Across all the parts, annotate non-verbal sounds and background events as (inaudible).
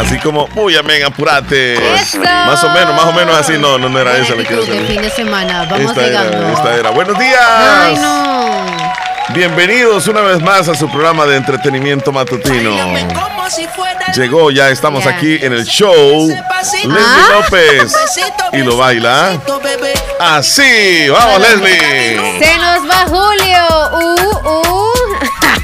Así como, uy, amén, apurate. Más o menos, más o menos así. No, no, no era eso. Le quiero fin de semana. Vamos esta llegando. Era, esta era. Buenos días. Ay, no. Bienvenidos una vez más a su programa de entretenimiento matutino. Llegó, ya estamos aquí en el show. Leslie Ah. López. Y lo baila. Así. Vamos, Leslie. Se nos va Julio. Uh, uh.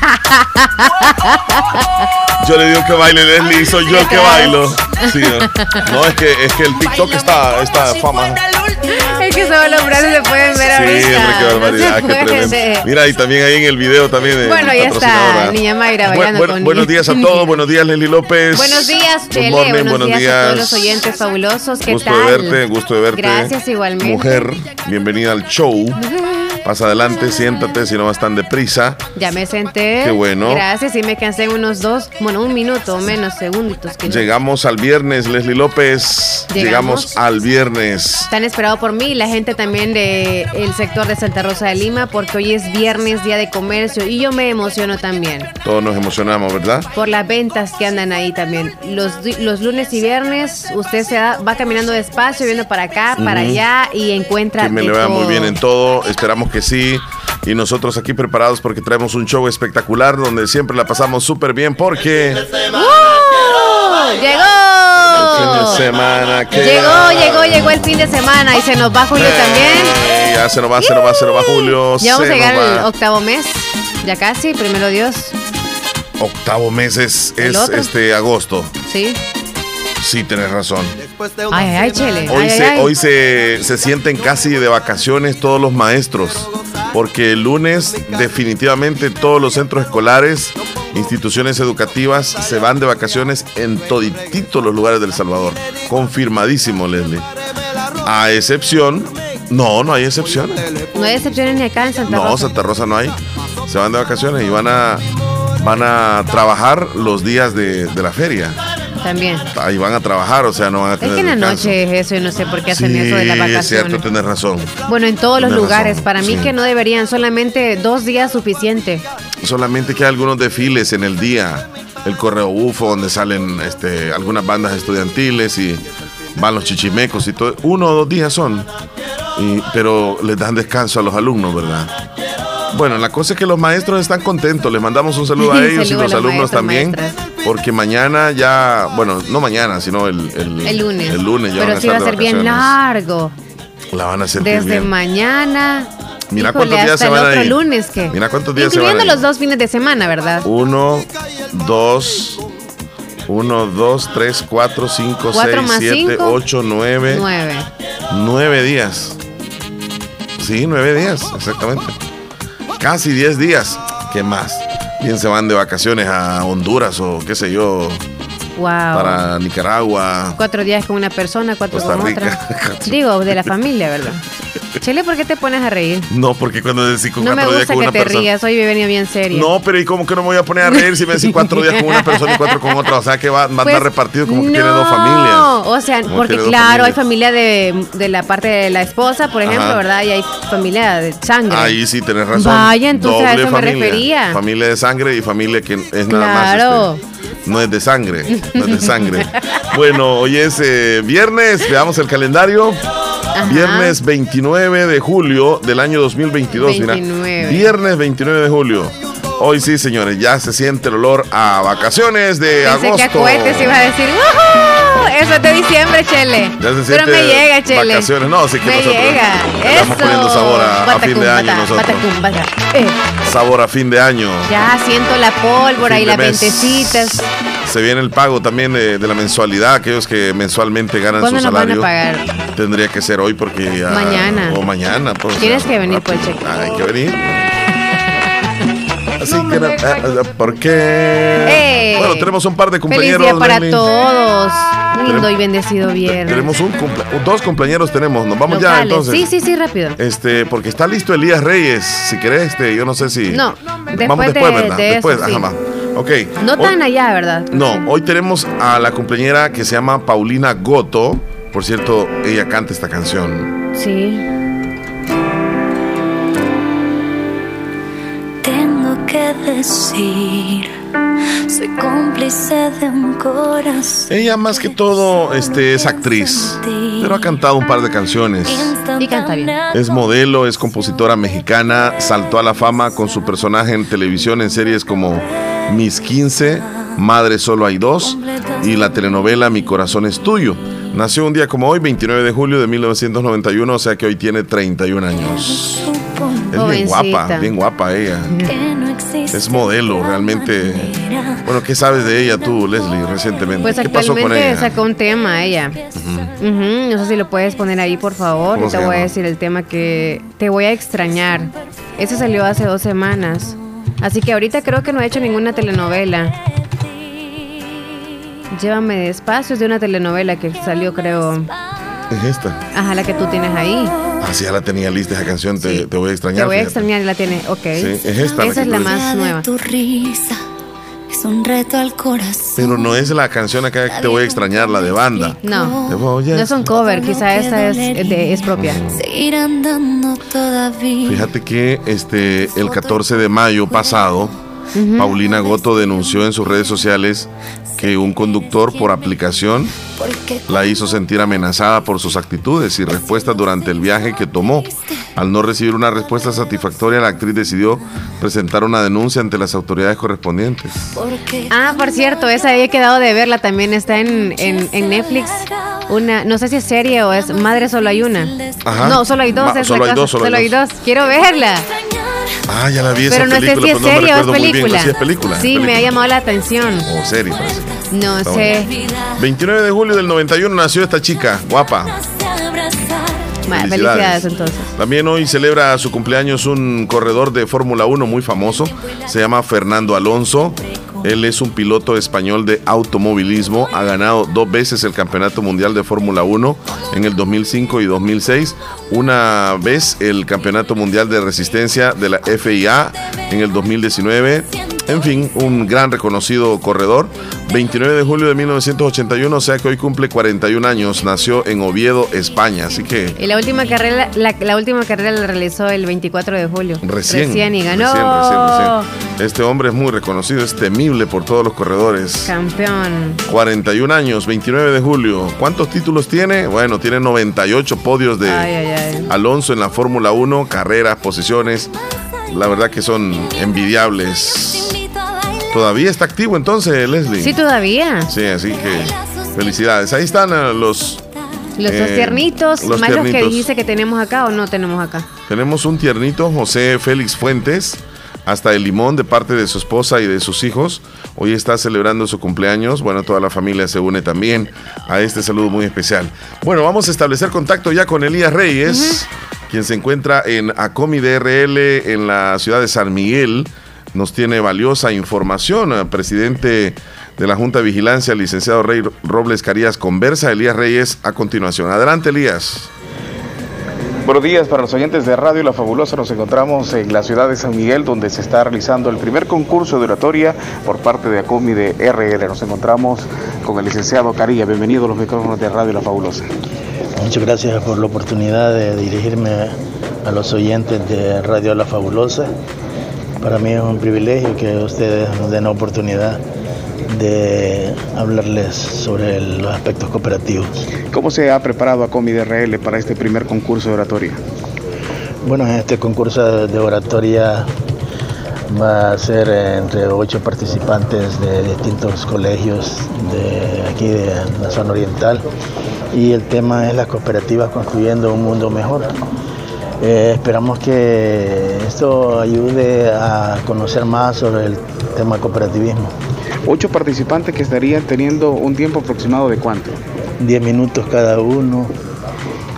(laughs) Yo le digo que baile Leslie soy yo que bailo. Sí, no, No, es que, es que el TikTok está, está fama. Es que solo los brazos se pueden ver Sí, ahorita. hombre, qué barbaridad, qué tremendo. Mira, y también ahí en el video también. de Bueno, ahí está, niña Mayra bailando bu- con Buenos días a todos, buenos días Leslie López. Buenos días, Good Chele. morning, buenos, buenos días, a todos los oyentes fabulosos. ¿Qué gusto tal? de verte, gusto de verte. Gracias, igualmente. Mujer, bienvenida al show. (laughs) Pasa adelante, siéntate, si no vas tan deprisa. Ya me senté. Qué bueno. Gracias, y me cansé en unos dos, bueno, un minuto o menos, segunditos. Que no- Llegamos al viernes, Leslie López. Llegamos. Llegamos al viernes. Están esperado por mí y la gente también del sector de Santa Rosa de Lima, porque hoy es viernes, día de comercio, y yo me emociono también Todos nos emocionamos, ¿verdad? por las ventas que andan ahí también. Los, los lunes y viernes usted se va caminando despacio, viendo para acá, para allá y encuentra Que me le vaya muy bien en todo. Esperamos que sí. Y nosotros aquí preparados porque traemos un show espectacular donde siempre la pasamos súper bien porque ¡Uh! el fin ¡Llegó! de semana que Llegó, llegó, llegó el fin de semana y se nos va Julio también. Ya se nos va, se nos va, se nos va Julio. Ya vamos a llegar al octavo mes. Ya casi, primero Dios. Octavo mes es, ¿El es este agosto. Sí. Sí, tenés razón. Ay, ay. Hoy, Ay, se, ay, hoy se, se sienten casi de vacaciones todos los maestros, porque el lunes definitivamente todos los centros escolares, instituciones educativas se van de vacaciones en todititos los lugares del Salvador. Confirmadísimo, Leslie. A excepción, no, no hay excepciones. No hay excepciones ni acá en Santa No, Rosa. Santa Rosa no hay. Se van de vacaciones y van a, van a trabajar los días de, de la feria. También. Ahí van a trabajar, o sea, no van a Es tener que en la noche es eso y no sé por qué hacen Sí, eso de las es vacaciones. cierto, tienes razón. Bueno, en todos los lugares. razón, Para mí sí. que no deberían, solamente dos días suficiente. Solamente que hay algunos desfiles en el día. El Correo Bufo, donde salen este, algunas bandas estudiantiles y van los chichimecos y todo. Uno o dos días son. Y- pero les dan descanso a los alumnos, ¿verdad? Bueno, la cosa es que los maestros están contentos. Les mandamos un saludo (laughs) a ellos y Saludo a los los alumnos maestros, también. maestras. Porque mañana ya, bueno, no mañana, sino el, el, El lunes. El lunes ya Pero sí va a ser bien largo. La van a sentir Desde bien. mañana. Mira Híjole, cuántos días hasta se van a ir. lunes que. Mira cuántos días se van a ir. los dos fines de semana, ¿verdad? Uno, dos, uno, dos, tres, cuatro, cinco, Cuatro seis, siete, cinco. ocho, nueve. Nueve. Nueve días. Sí, nueve días, exactamente. Casi diez días. ¿Qué más? Bien se van de vacaciones a Honduras o qué sé yo, Wow. para Nicaragua. Cuatro días con una persona, cuatro Costa con Rica. otra. (laughs) Digo, de la familia, ¿verdad? Chele, ¿por qué te pones a reír? No, porque cuando decís con No me cuatro días gusta con que una te persona. rías. Hoy he venido bien seria. No, pero ¿y cómo que no me voy a poner a reír si me decís (laughs) cuatro días con una persona y cuatro con otra? O sea que va, va a andar Pues, repartido como que no, tiene dos familias. O sea, Como porque claro, hay familia de, de la parte de la esposa, por ejemplo, Ajá. ¿verdad? Y hay familia de sangre. Ahí sí tenés razón. Vaya, entonces a eso me familia. refería. Familia de sangre y familia que es nada Claro. más. este, no es de sangre. No es de sangre. (laughs) bueno, hoy es eh, viernes. Veamos el calendario. Ajá. Viernes 29 de julio del año 2022. mira. 29. Viernes 29 de julio. Hoy sí, señores, ya se siente el olor a vacaciones de Pensé agosto. que a cohetes a decir, ¡Woohoo! Eso es de diciembre, Chele. Ya se Pero siente me llega, Chele. vacaciones. No, sí que me nosotros llega. le estamos Eso. poniendo sabor a- fin de año nosotros. batacum, eh. Sabor a fin de año. Ya siento la pólvora Fin y las ventecitas. Se viene el pago también de, de la mensualidad, aquellos que mensualmente ganan su ¿Cuándo nos van a salario. pagar? Tendría que ser hoy porque ya. Mañana. O mañana. Pues, Tienes que venir por el cheque. Ah, hay que venir. Así que, eh, ¿por qué? ¡Eh! Bueno, tenemos un par de Feliz compañeros. día para todos. Lindo y bendecido viernes. Tenemos un cumple- dos compañeros tenemos. Nos vamos ya entonces. Sí, sí, sí, rápido. Este, porque está listo Elías Reyes. Si querés, este, yo no sé si. No, Vamos después después, de- ¿verdad? de después, ajá. Ok. No Hoy- tan allá, ¿verdad? No, hoy tenemos a la cumpleañera que se llama Paulina Goto. Por cierto, ella canta esta canción. Sí. Tengo que decir, Soy cómplice de un corazón. Ella más que todo este, es actriz, pero ha cantado un par de canciones. Y canta bien. Es modelo, es compositora mexicana, saltó a la fama con su personaje en televisión en series como Mis 15, Madre Solo Hay Dos y la telenovela Mi Corazón es Tuyo. Nació un día como hoy, 29 de julio de 1991, o sea que hoy tiene 31 años. Es bien guapa, bien guapa ella. Es modelo, realmente. Bueno, ¿qué sabes de ella tú, Leslie, recientemente? Pues ¿Qué pasó con ella? sacó un tema ella. No sé si lo puedes poner ahí, por favor. ¿Cómo Y te voy a decir el tema que te voy a extrañar. Eso salió hace dos semanas. Así que ahorita creo que no he hecho ninguna telenovela. Llévame despacio es de una telenovela que salió, creo. Es esta. Ajá, la que tú tienes ahí. Ah, sí, ya la tenía lista esa canción, te, te voy a extrañar. Te voy a fíjate. extrañar y la tiene. Ok. Sí, es esta la Esa que es la más nueva. tu risa es un reto al corazón. Pero no es la canción acá que te voy a extrañar, la de banda. No. No es un cover, quizá esta es, de- es propia. Seguir andando todavía. Fíjate que este el 14 de mayo pasado, Paulina Goto denunció en sus redes sociales que un conductor por aplicación la hizo sentir amenazada por sus actitudes y respuestas durante el viaje que tomó. Al no recibir una respuesta satisfactoria, la actriz decidió presentar una denuncia ante las autoridades correspondientes. Ah, por cierto, esa había quedado de verla también. Está en, en, en Netflix. Una, no sé si es serie o es Madre Solo hay una. Ajá. No, solo hay dos. Ma- es solo hay cosa. dos, solo hay hay dos. Quiero verla. Ah, ya la vi esa Pero no sé película, si es no serie o es bien. película. Sí, es película. Sí, me ha llamado la atención. O serie, parece. No Está sé. 29 de julio del 91 nació esta chica, guapa. Ma- Felicidades entonces. También hoy celebra su cumpleaños un corredor de Fórmula 1 muy famoso. Se llama Fernando Alonso. Él es un piloto español de automovilismo. Ha ganado dos veces el Campeonato Mundial de Fórmula 1 en el 2005 y 2006. Una vez el Campeonato Mundial de Resistencia de la FIA en el 2019. En fin, un gran reconocido corredor. 29 de julio de 1981, o sea que hoy cumple 41 años. Nació en Oviedo, España. Así que Y la última carrera, la, la última carrera la realizó el 24 de julio. Recién. y ganó. Recién, recién, recién. Este hombre es muy reconocido, es temible por todos los corredores. Campeón. 41 años, 29 de julio. ¿Cuántos títulos tiene? Bueno, tiene 98 podios de Ay, ay, ay. Alonso en la Fórmula 1, carreras, posiciones. La verdad que son envidiables. Todavía está activo entonces, Leslie. Sí, todavía. Sí, así que felicidades. Ahí están eh, los... Los dos eh, tiernitos, los más los que tiernitos. dijiste que tenemos acá o no tenemos acá. Tenemos un tiernito, José Félix Fuentes, hasta el limón de parte de su esposa y de sus hijos. Hoy está celebrando su cumpleaños. Bueno, toda la familia se une también a este saludo muy especial. Bueno, vamos a establecer contacto ya con Elías Reyes, quien se encuentra en Acomi DRL en la ciudad de San Miguel. Nos tiene valiosa información. El presidente de la Junta de Vigilancia, el licenciado Rey Robles Carías, conversa Elías Reyes a continuación. Adelante, Elías. Buenos días para los oyentes de Radio La Fabulosa. Nos encontramos en la ciudad de San Miguel, donde se está realizando el primer concurso de oratoria por parte de ACOMI de RL. Nos encontramos con el licenciado Carilla. Bienvenido a los micrófonos de Radio La Fabulosa. Muchas gracias por la oportunidad de dirigirme a los oyentes de Radio La Fabulosa. Para mí es un privilegio que ustedes nos den la oportunidad de hablarles sobre los aspectos cooperativos. ¿Cómo se ha preparado ACOMI de RL para este primer concurso de oratoria? Bueno, en este concurso de oratoria va a ser entre ocho participantes de distintos colegios de aquí de la zona oriental y el tema es las cooperativas construyendo un mundo mejor. Eh, esperamos que esto ayude a conocer más sobre el tema cooperativismo. Ocho participantes que estarían teniendo un tiempo aproximado de cuánto? 10 minutos cada uno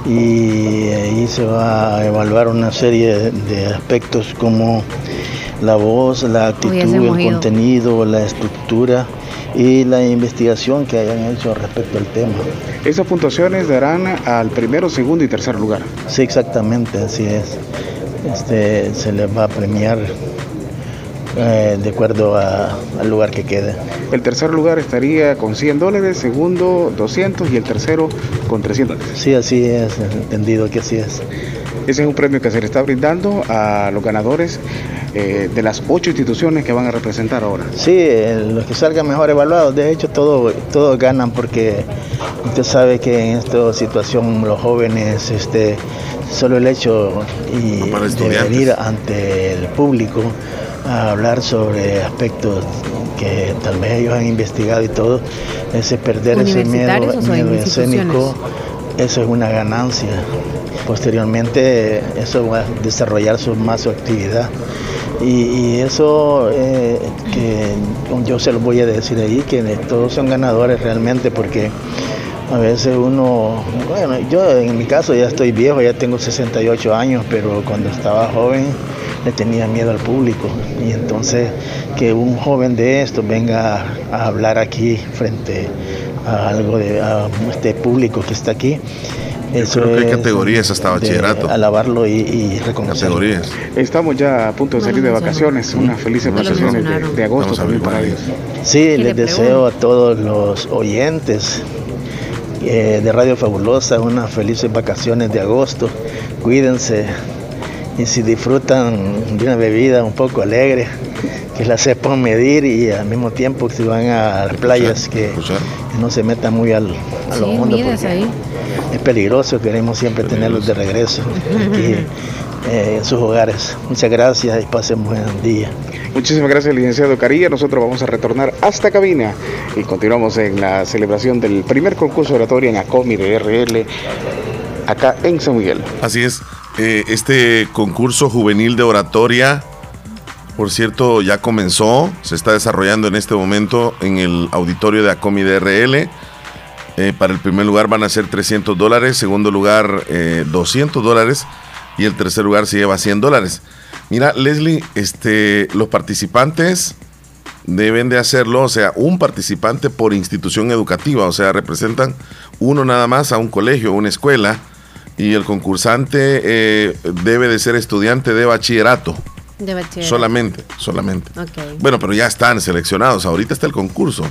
y ahí se va a evaluar una serie de aspectos como la voz, la actitud, el ido. contenido, la estructura y la investigación que hayan hecho respecto al tema. Esas puntuaciones darán al primero, segundo y tercer lugar. Sí, exactamente, así es. Este, se les va a premiar eh, de acuerdo a- al lugar que quede. El tercer lugar estaría con 100 dólares, segundo 200 y el tercero con 300. Sí, así es, entendido que así es. Ese es un premio que se le está brindando a los ganadores eh, de las ocho instituciones que van a representar ahora. Sí, eh, los que salgan mejor evaluados, de hecho todos todo ganan porque usted sabe que en esta situación los jóvenes, este, solo el hecho y de venir ante el público a hablar sobre aspectos que tal vez ellos han investigado y todo, ese perder ese miedo, miedo escénico, eso es una ganancia. Posteriormente eso va a desarrollar su, más su actividad. Y, eso eh, que yo se lo voy a decir ahí, que todos son ganadores realmente porque a veces uno, bueno, yo en mi caso ya estoy viejo, ya tengo 68 años, pero cuando estaba joven le tenía miedo al público. Y entonces que un joven de esto venga a hablar aquí frente a algo de este público que está aquí. Eso creo que hay categorías hasta bachillerato. Alabarlo y, y reconocerlo. Categorías. Estamos ya a punto de salir de vacaciones. Unas felices vacaciones de, agosto también para ellos. Sí, les deseo a todos los oyentes eh, de Radio Fabulosa, unas felices vacaciones de agosto. Cuídense y si disfrutan de una bebida un poco alegre, que la sepan medir y al mismo tiempo si van a las playas que, no se metan muy al, a lo mundo porque es peligroso, queremos siempre tenerlos de regreso aquí eh, en sus hogares. Muchas gracias y pasen buen día. Muchísimas gracias, licenciado Carilla. Nosotros vamos a retornar hasta cabina y continuamos en la celebración del primer concurso oratorio en ACOMI de RL acá en San Miguel. Así es. Eh, este concurso juvenil de oratoria, por cierto, ya comenzó, se está desarrollando en este momento en el auditorio de ACOMI de RL. Eh, para el primer lugar van a ser 300 dólares, segundo lugar 200 dólares y el tercer lugar se lleva 100 dólares. Mira, Leslie, este, los participantes deben de hacerlo, o sea, un participante por institución educativa, o sea, representan uno nada más a un colegio, una escuela, y el concursante eh, debe de ser estudiante de bachillerato. De bachillerato. Solamente, solamente. Bueno, pero ya están seleccionados, ahorita está el concurso.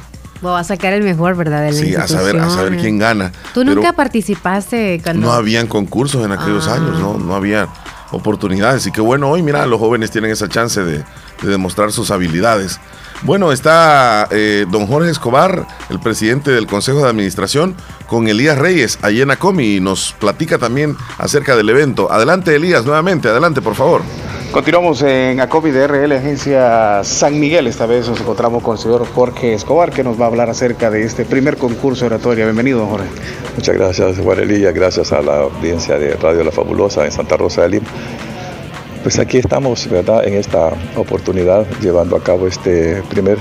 A sacar el mejor, ¿verdad? sí, a saber, a saber quién gana. ¿Tú nunca participaste cuando... No habían concursos en aquellos ah. años, ¿no? No había oportunidades. Y qué bueno, hoy mira, los jóvenes tienen esa chance de, demostrar sus habilidades. Bueno, está eh, don Jorge Escobar, el presidente del Consejo de Administración, con Elías Reyes, allí en Acomi, y nos platica también acerca del evento. Adelante, Elías, nuevamente, adelante, por favor. Continuamos en ACOMI de RL, Agencia San Miguel. Esta vez nos encontramos con el señor Jorge Escobar, que nos va a hablar acerca de este primer concurso oratoria. Bienvenido, Jorge. Muchas gracias, Juan. Gracias a la audiencia de Radio La Fabulosa en Santa Rosa de Lima. Pues aquí estamos, ¿verdad?, en esta oportunidad llevando a cabo este primer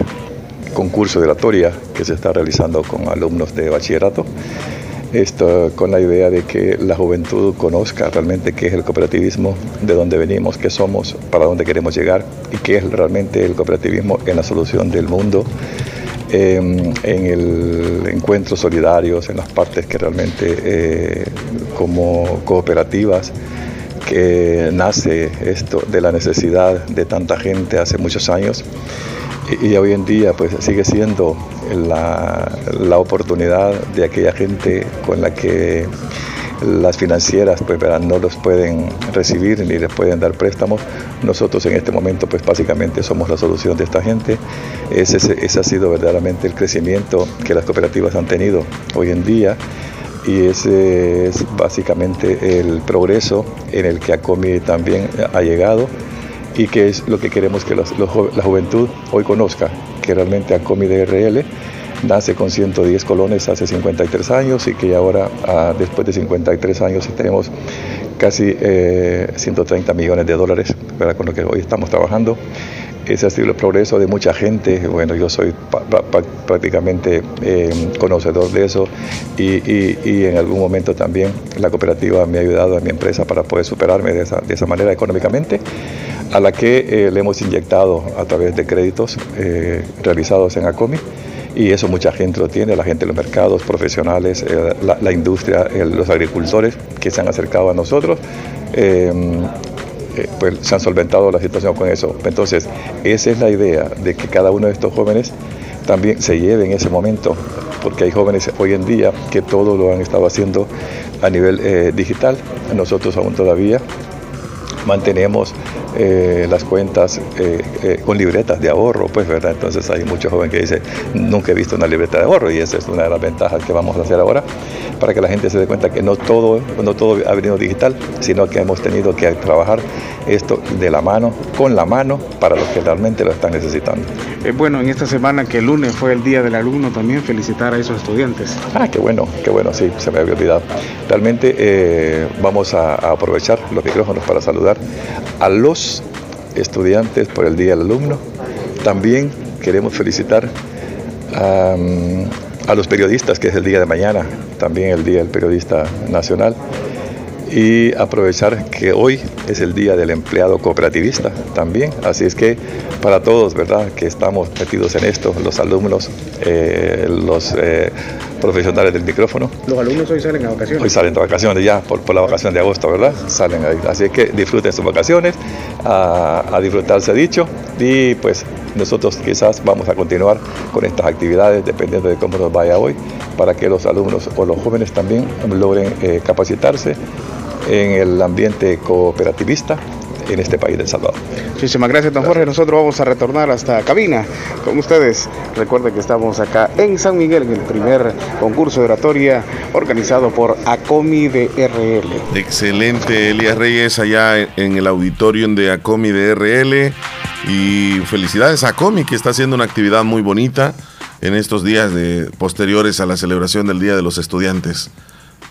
concurso de oratoria que se está realizando con alumnos de bachillerato. Esto con la idea de que la juventud conozca realmente qué es el cooperativismo, de dónde venimos, qué somos, para dónde queremos llegar y qué es realmente el cooperativismo en la solución del mundo, em, en el encuentro solidarios, en las partes que realmente eh, como cooperativas que nace esto de la necesidad de tanta gente hace muchos años y, hoy en día pues sigue siendo la, la, oportunidad de aquella gente con la que las financieras pues no los pueden recibir ni les pueden dar préstamos. Nosotros en este momento pues básicamente somos la solución de esta gente. Ese, ese ha sido verdaderamente el crecimiento que las cooperativas han tenido hoy en día y ese es básicamente el progreso en el que ACOMI también ha llegado y que es lo que queremos que la juventud hoy conozca, que realmente ACOMI DRL nace con 110 colones hace 53 años y que ahora, ah, después de 53 años, tenemos casi 130 eh, millones de dólares con lo que hoy estamos trabajando. Ese ha sido el progreso de mucha gente. Bueno, yo soy prácticamente eh, conocedor de eso y, en algún momento también la cooperativa me ha ayudado a mi empresa para poder superarme de esa, de esa manera económicamente a la que eh, le hemos inyectado a través de créditos realizados en ACOMI y eso mucha gente lo tiene, la gente de los mercados, profesionales, eh, la, industria, los agricultores que se han acercado a nosotros. pues se han solventado la situación con eso. Entonces, esa es la idea de que cada uno de estos jóvenes también se lleve en ese momento, porque hay jóvenes hoy en día que todo lo han estado haciendo a nivel digital, nosotros aún todavía mantenemos eh, las cuentas eh, eh, con libretas de ahorro, pues, ¿verdad? Entonces hay muchos jóvenes que dicen, nunca he visto una libreta de ahorro y esa es una de las ventajas que vamos a hacer ahora para que la gente se dé cuenta que no todo, no todo ha venido digital, sino que hemos tenido que trabajar esto de la mano, con la mano, para los que realmente lo están necesitando. bueno, en esta semana que el lunes fue el Día del Alumno, también felicitar a esos estudiantes. Ah, qué bueno, qué bueno, sí, se me había olvidado. Realmente vamos a, a aprovechar los micrófonos para saludar a los estudiantes por el Día del Alumno. También queremos felicitar a, los periodistas, que es el día de mañana, también el Día del Periodista Nacional y aprovechar que hoy es el día del empleado cooperativista también. Así es que para todos, ¿verdad?, que estamos metidos en esto, los alumnos, eh, los eh, profesionales del micrófono. Los alumnos hoy salen a vacaciones. Hoy salen de vacaciones ya, por, la vacación de agosto, ¿verdad? Salen ahí. Así que disfruten sus vacaciones, a, a disfrutarse dicho y pues nosotros quizás vamos a continuar con estas actividades dependiendo de cómo nos vaya hoy para que los alumnos o los jóvenes también logren eh, capacitarse en el ambiente cooperativista en este país del Salvador. Muchísimas gracias, don Jorge. Nosotros vamos a retornar hasta cabina con ustedes. Recuerden que estamos acá en San Miguel en el primer concurso de oratoria organizado por ACOMI de RL. Excelente, Elías Reyes, allá en el auditorio de ACOMI de RL. Y felicidades a ACOMI, que está haciendo una actividad muy bonita en estos días de, posteriores a la celebración del Día de los Estudiantes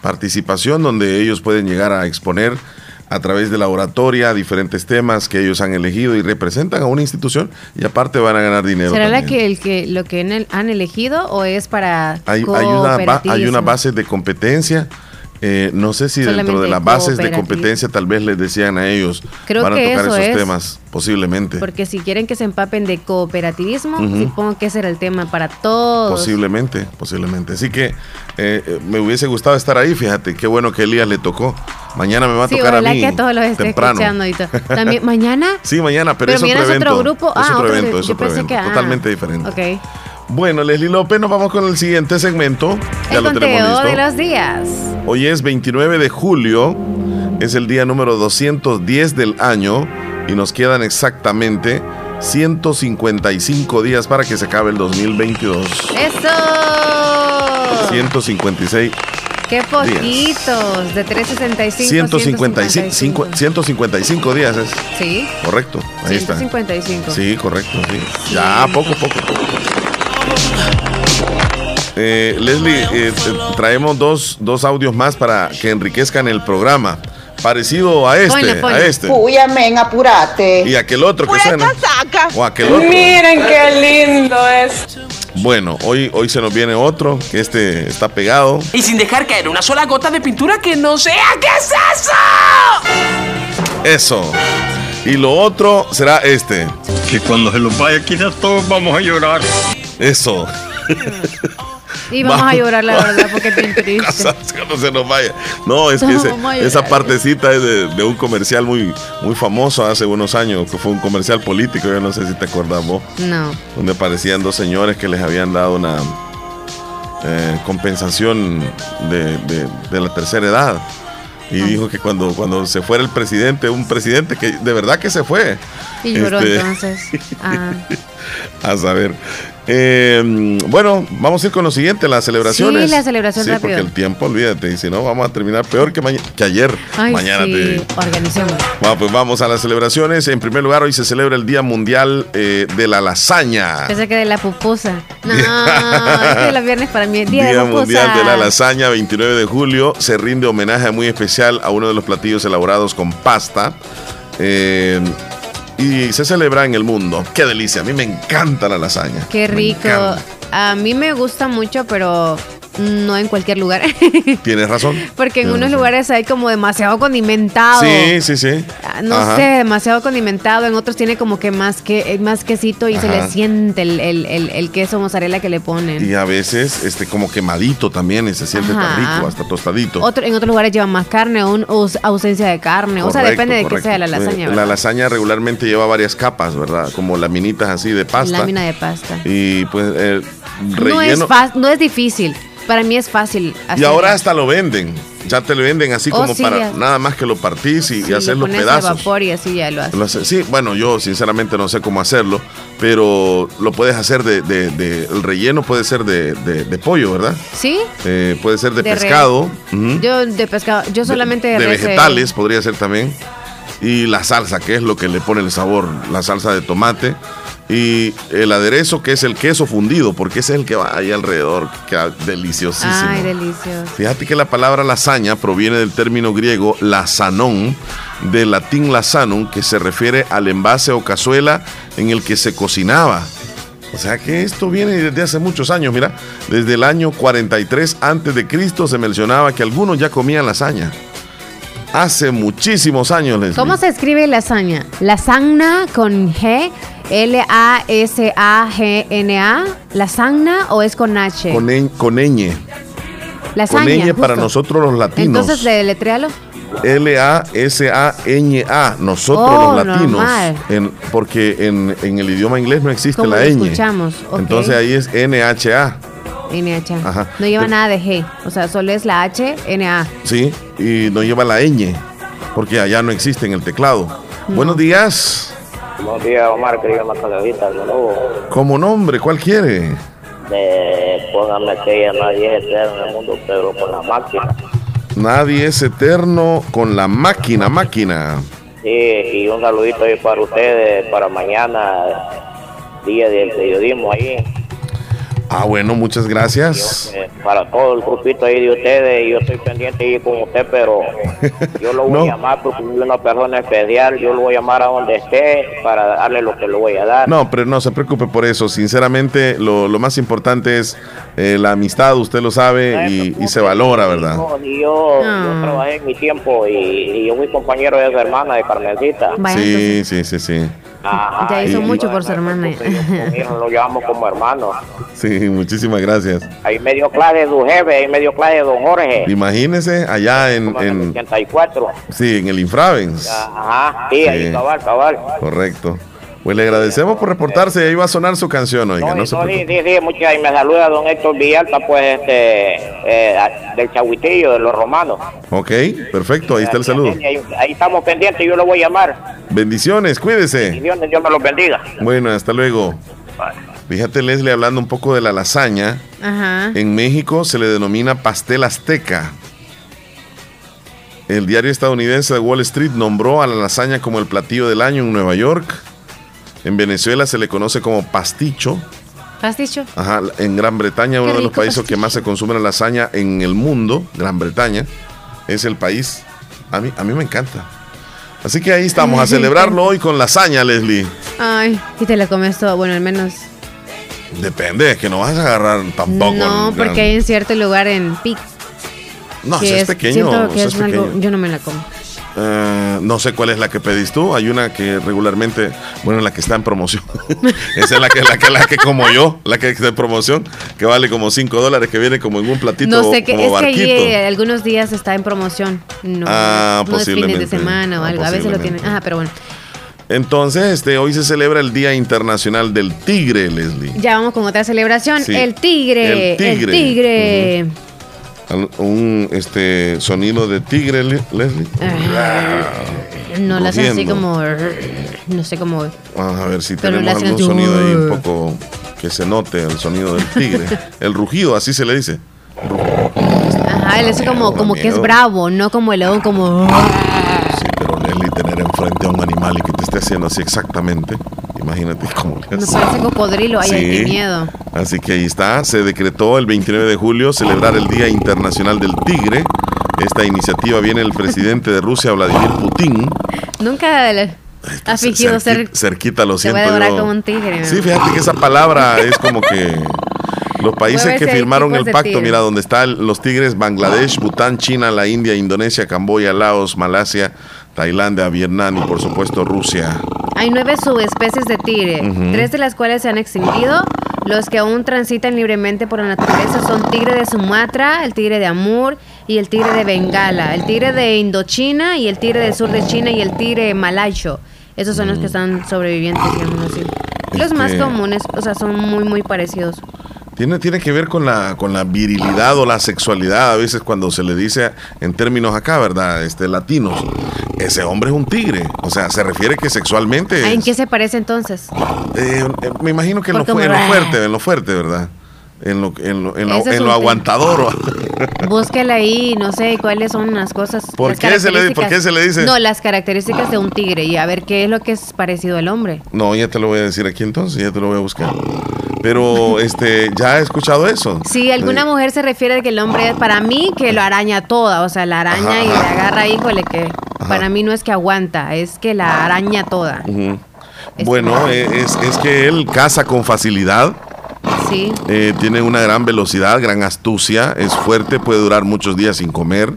participación donde ellos pueden llegar a exponer a través de la oratoria diferentes temas que ellos han elegido y representan a una institución y aparte van a ganar dinero. ¿Será la que, el que lo que han elegido o es para hay, hay, una, hay una base de competencia eh, no sé si dentro de las bases de competencia tal vez les decían a ellos Creo van a tocar esos temas, posiblemente. Porque si quieren que se empapen de cooperativismo, supongo que ese era el tema para todos. Posiblemente, posiblemente. Así que eh, eh, me hubiese gustado estar ahí, fíjate, qué bueno que Elías le tocó. Mañana me va a tocar a mí. que todos los esté escuchando y todo. (laughs) ¿También, ¿Mañana? Sí, mañana, pero, es, otro evento, otro grupo. Es otro evento, es otro evento, ah, totalmente diferente. Ok. Bueno, Leslie López, nos vamos con el siguiente segmento. Ya el lo conteo de los días. Hoy es 29 de julio, es el día número 210 del año y nos quedan exactamente 155 días para que se acabe el 2022. ¡Eso! 156 Qué poquitos, de 365 155, 155 días es. Sí. Correcto, ahí 155. está. Sí, correcto, sí. Ya, poco, poco, poco. Eh, Leslie, eh, traemos dos, dos audios más para que enriquezcan el programa. Parecido a este, a este. Uy, amén, apurate. Y aquel otro que suena. O aquel otro. Miren qué lindo es. Bueno, hoy, hoy se nos viene otro, que este está pegado. Y sin dejar caer una sola gota de pintura que no sea. ¿Qué es eso? Eso. Y lo otro será este. Que cuando se los vaya quizás todos vamos a llorar. Eso. Y vamos, a llorar, la verdad, porque es bien triste. Cuando se nos vaya. No, es que esa partecita es de, un comercial muy, muy famoso hace unos años, que fue un comercial político, yo no sé si te acuerdas vos. No. Donde aparecían dos señores que les habían dado una eh, compensación de, de la tercera edad y dijo que cuando, cuando se fuera el presidente, un presidente que de verdad que se fue. Y lloró este, entonces. (laughs) Ah. A saber. Eh, bueno, vamos a ir con lo siguiente, las celebraciones. Sí, la celebración sí, porque el tiempo, olvídate, y si no, vamos a terminar peor que, que ayer. mañana sí. Organizamos. Bueno, pues vamos a las celebraciones. En primer lugar, hoy se celebra el Día Mundial eh, de la Lasaña. Pensé que de la pupusa. No, (laughs) es que los viernes para mí. Día, Día Mundial de la Lasaña, 29 de julio. Se rinde homenaje muy especial a uno de los platillos elaborados con pasta. Eh, y se celebra en el mundo. Qué delicia, a mí me encanta la lasaña. Qué rico. A mí me gusta mucho, pero no en cualquier lugar. (laughs) Tienes razón. Porque en unos lugares hay como demasiado condimentado. Sí, sí, sí. Ah, no sé, demasiado condimentado. En otros tiene como que más que más quesito y se le siente el, queso mozzarella que le ponen. Y a veces este como quemadito también y se siente tan rico, hasta tostadito. Otro, en otros lugares lleva más carne o, ausencia de carne. o sea, depende de qué sea la lasaña. La lasaña regularmente lleva varias capas, ¿verdad? Como laminitas así de pasta. Lámina de pasta. Y pues relleno. No es, no es difícil. Para mí es fácil. Y ahora hasta lo venden. Ya te lo venden así Oh, como sí, para ya. nada más que lo partís y, y Sí, hacer le los pedazos. vapor y así ya lo haces. Sí, bueno, yo sinceramente no sé cómo hacerlo, pero lo puedes hacer de, de- de- el relleno puede ser de, de- pollo, ¿verdad? ¿Sí? Eh, puede ser de, pescado. Yo de pescado, yo solamente de, eh, vegetales podría ser también. Y la salsa, que es lo que le pone el sabor, la salsa de tomate. Y el aderezo, que es el queso fundido, porque ese es el que va ahí alrededor, que queda deliciosísimo. Ay, delicioso. Fíjate que la palabra lasaña proviene del término griego lasanón, del latín lasanum, que se refiere al envase o cazuela en el que se cocinaba. O sea que esto viene desde hace muchos años, mira, desde el año 43 antes de Cristo se mencionaba que algunos ya comían lasaña. Hace muchísimos años, Leslie. ¿Cómo se escribe lasaña? Lasagna con G, L-A-S-A-G-N-A. ¿Lasagna o es con H? Con, ñ- con ñ. Lasaña. con ñ para nosotros los latinos. Entonces, deletréalo. L-A-S-A-N-A, nosotros Oh, los latinos. En- porque en, en el idioma inglés no existe la lo ñ. escuchamos. Entonces ahí es N-H-A, NH. Ajá. No lleva nada de G. O sea, solo es la H, N-A. ¿sí? Y no lleva la ñ, porque allá no existe en el teclado. Buenos días. Buenos días, Omar, querido Macalevita, de nuevo. Como nombre, ¿cuál quiere? Eh, póngame que ya nadie es eterno en el mundo, pero con la máquina. Nadie es eterno con la máquina, máquina. Sí, y un saludito ahí para ustedes, para mañana, día del periodismo ahí. Ah, bueno, muchas gracias. Eh, para todo el grupito ahí de ustedes, y yo estoy pendiente ahí con usted, pero (laughs) yo lo voy No. a llamar porque soy una persona especial, yo lo voy a llamar a donde esté para darle lo que le voy a dar. No, pero no se preocupe por eso. Sinceramente, lo, lo más importante es eh, la amistad, usted lo sabe y, y se valora, ¿verdad? No, y yo, yo trabajé en mi tiempo y, y yo fui compañero de su hermana, de Carmencita. Vaya, Sí, sí, sí, sí. Ajá, Ya hizo y- mucho por su hermana. Ellos lo llevamos como hermanos. Sí, muchísimas gracias. Ahí me dio clase de su jefe, ahí me dio clase de don Jorge. Imagínese allá en, como en el en, 84. sí, en el Infravens. Ajá, sí, Sí. ahí cabal, cabal. Correcto. Pues le agradecemos por reportarse y ahí va a sonar su canción, oiga, No, se sí, sí, sí, muchas, y me saluda don Héctor Villalta, pues, este, eh, del Chahuitillo, de los romanos. Ok, perfecto, ahí está el saludo. Ahí, ahí estamos pendientes, yo lo voy a llamar. Bendiciones, cuídese. Dios, Dios me los bendiga. Bueno, hasta luego. Fíjate, Leslie, hablando un poco de la lasaña. Ajá. En México se le denomina pastel azteca. El diario estadounidense de Wall Street nombró a la lasaña como el platillo del año en Nueva York. En Venezuela se le conoce como pasticho. ¿Has dicho? Ajá, en Gran Bretaña, Qué uno de los países que más se consume la lasaña en el mundo, Gran Bretaña, es el país. A mí, a mí me encanta. Así que ahí estamos, a celebrarlo hoy con lasaña, Leslie. Ay, y te la comes todo. Bueno, al menos. Depende, es que no vas a agarrar tampoco. no, porque gran- hay en cierto lugar en PIC. No, que es pequeño. que es es algo- pequeño. yo no me la como. Eh, no sé cuál es la que pedís tú. Hay una que regularmente, bueno, la que está en promoción. (laughs) Esa es la que, la que, la que como yo, la que está en promoción, que vale como 5 dólares, que viene como en un platito No sé qué, como es que barquito. ahí eh, algunos días está en promoción. No, Ah, no es fines de posiblemente. semana o algo. A veces lo posiblemente. tienen. Ajá, pero bueno. Entonces, este, hoy se celebra el Día Internacional del Tigre, Leslie. Ya vamos con otra celebración. Sí. El tigre. El tigre. El tigre. Al- Un este sonido de tigre, Le- Leslie. No la hacen así como. No sé cómo. Vamos a ver si Pero tenemos algún sonido ahí un poco que se note el sonido del tigre. (laughs) el rugido, así se le dice. Ajá, él es como, como que es bravo, no como el león, como. Sí, pero Leslie, tener enfrente a un animal y que te esté haciendo así exactamente, imagínate (laughs) cómo le Me hace. parece cocodrilo. Qué Sí. miedo. Así que ahí está, se decretó el 29 de julio celebrar el Día Internacional del Tigre. Esta iniciativa viene del presidente de Rusia, Vladimir Putin. Nunca ha fingido ser. cerquita, lo Se siento va yo. como un tigre. Sí, fíjate que esa palabra es como que los países que ahí, firmaron el pacto, mira, donde están los tigres, Bangladesh, Bután, China, la India, Indonesia, Camboya, Laos, Malasia, Tailandia, Vietnam y por supuesto Rusia. Hay nueve subespecies de tigre, Ujú. tres de las cuales se han extinguido. Los que aún transitan libremente por la naturaleza son tigre de Sumatra, el tigre de Amur y el tigre de Bengala, el tigre de Indochina y el tigre del sur de China y el tigre malayo. Esos son los que están sobrevivientes, digamos así. Los más Este- comunes, o sea, son muy, muy parecidos. Tiene, tiene que ver con la, con la virilidad o la sexualidad, a veces cuando se le dice en términos acá, ¿verdad? Este, latinos, ese hombre es un tigre. O sea, se refiere que sexualmente... ¿En qué se parece entonces? eh, eh, me imagino que en lo, fu- en lo fuerte, en lo fuerte, ¿verdad? En lo, en lo, en lo- en lo aguantador. (laughs) Búsquela ahí, no sé cuáles son las cosas. ¿Por las qué se le- por qué se le dice? No, las características de un tigre y a ver qué es lo que es parecido al hombre. No, ya te lo voy a decir aquí entonces, ya te lo voy a buscar. Pero, este, ya he escuchado eso. Si alguna Eh, mujer se refiere a que el hombre es para mí que lo araña toda, o sea, la araña Ajá, y le agarra, híjole, que para mí no es que aguanta, es que la araña toda. Bueno, eh, es, es que él caza con facilidad. Sí. Eh, tiene una gran velocidad, gran astucia, es fuerte, puede durar muchos días sin comer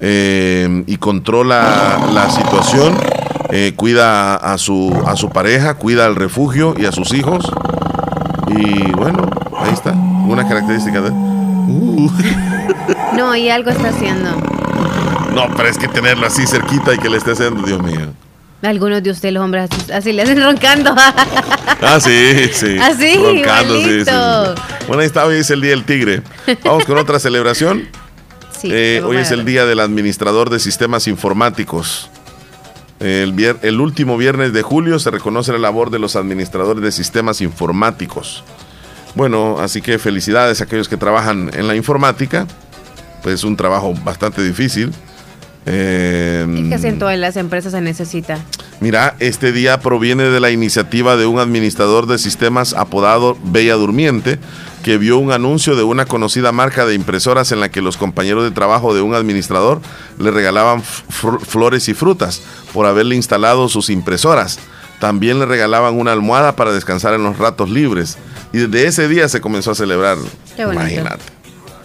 eh, y controla la situación, eh, cuida a su, a su pareja, cuida al refugio y a sus hijos. Y bueno, ahí está, una característica de... Uh. (laughs) No, y algo está haciendo. No, pero es que tenerlo así cerquita y que le esté haciendo, Dios mío. Algunos de ustedes, los hombres, así, le hacen roncando. (laughs) Ah, sí, sí. (laughs) Así, Roncando, sí, sí. Bueno, ahí está, hoy es el Día del Tigre. Vamos con otra celebración. (laughs) Sí, Eh, hoy es el Día del Administrador de Sistemas Informáticos. El, vier- el último viernes de julio se reconoce la labor de los administradores de sistemas informáticos. Bueno, así que felicidades a aquellos que trabajan en la informática. Pues es un trabajo bastante difícil. Eh, Es que así en todas las empresas se necesita. Mira, este día proviene de la iniciativa de un administrador de sistemas apodado Bella Durmiente, que vio un anuncio de una conocida marca de impresoras en la que los compañeros de trabajo de un administrador le regalaban flores y frutas por haberle instalado sus impresoras. También le regalaban una almohada para descansar en los ratos libres. Y desde ese día se comenzó a celebrar. Qué. Imagínate.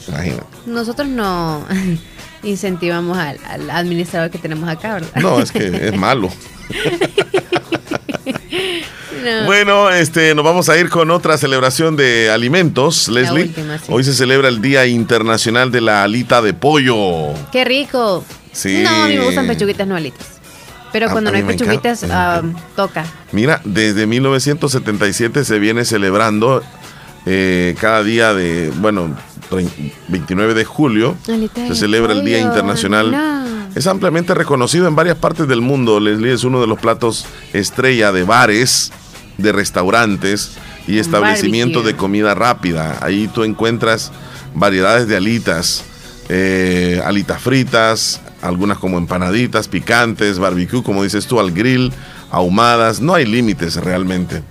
Imagínate. Nosotros no (laughs) incentivamos al, al administrador que tenemos acá, ¿verdad? No, es que es malo. (laughs) No. Bueno, este, nos vamos a ir con otra celebración de alimentos, Leslie. última, sí. Hoy se celebra el Día Internacional de la Alita de Pollo. ¡Qué rico! Sí. No, a mí me gustan pechuguitas, no alitas. Pero cuando a no hay pechuguitas, ah, toca. Mira, desde 1977 se viene celebrando eh, cada día de, bueno, 29 de julio, Alita se celebra el Día Internacional. Es ampliamente reconocido en varias partes del mundo. Leslie es uno de los platos estrella de bares, de restaurantes y establecimientos de comida rápida. Ahí tú encuentras variedades de alitas, eh, alitas fritas, algunas como empanaditas, picantes, barbecue, como dices tú, al grill, ahumadas. No hay límites realmente.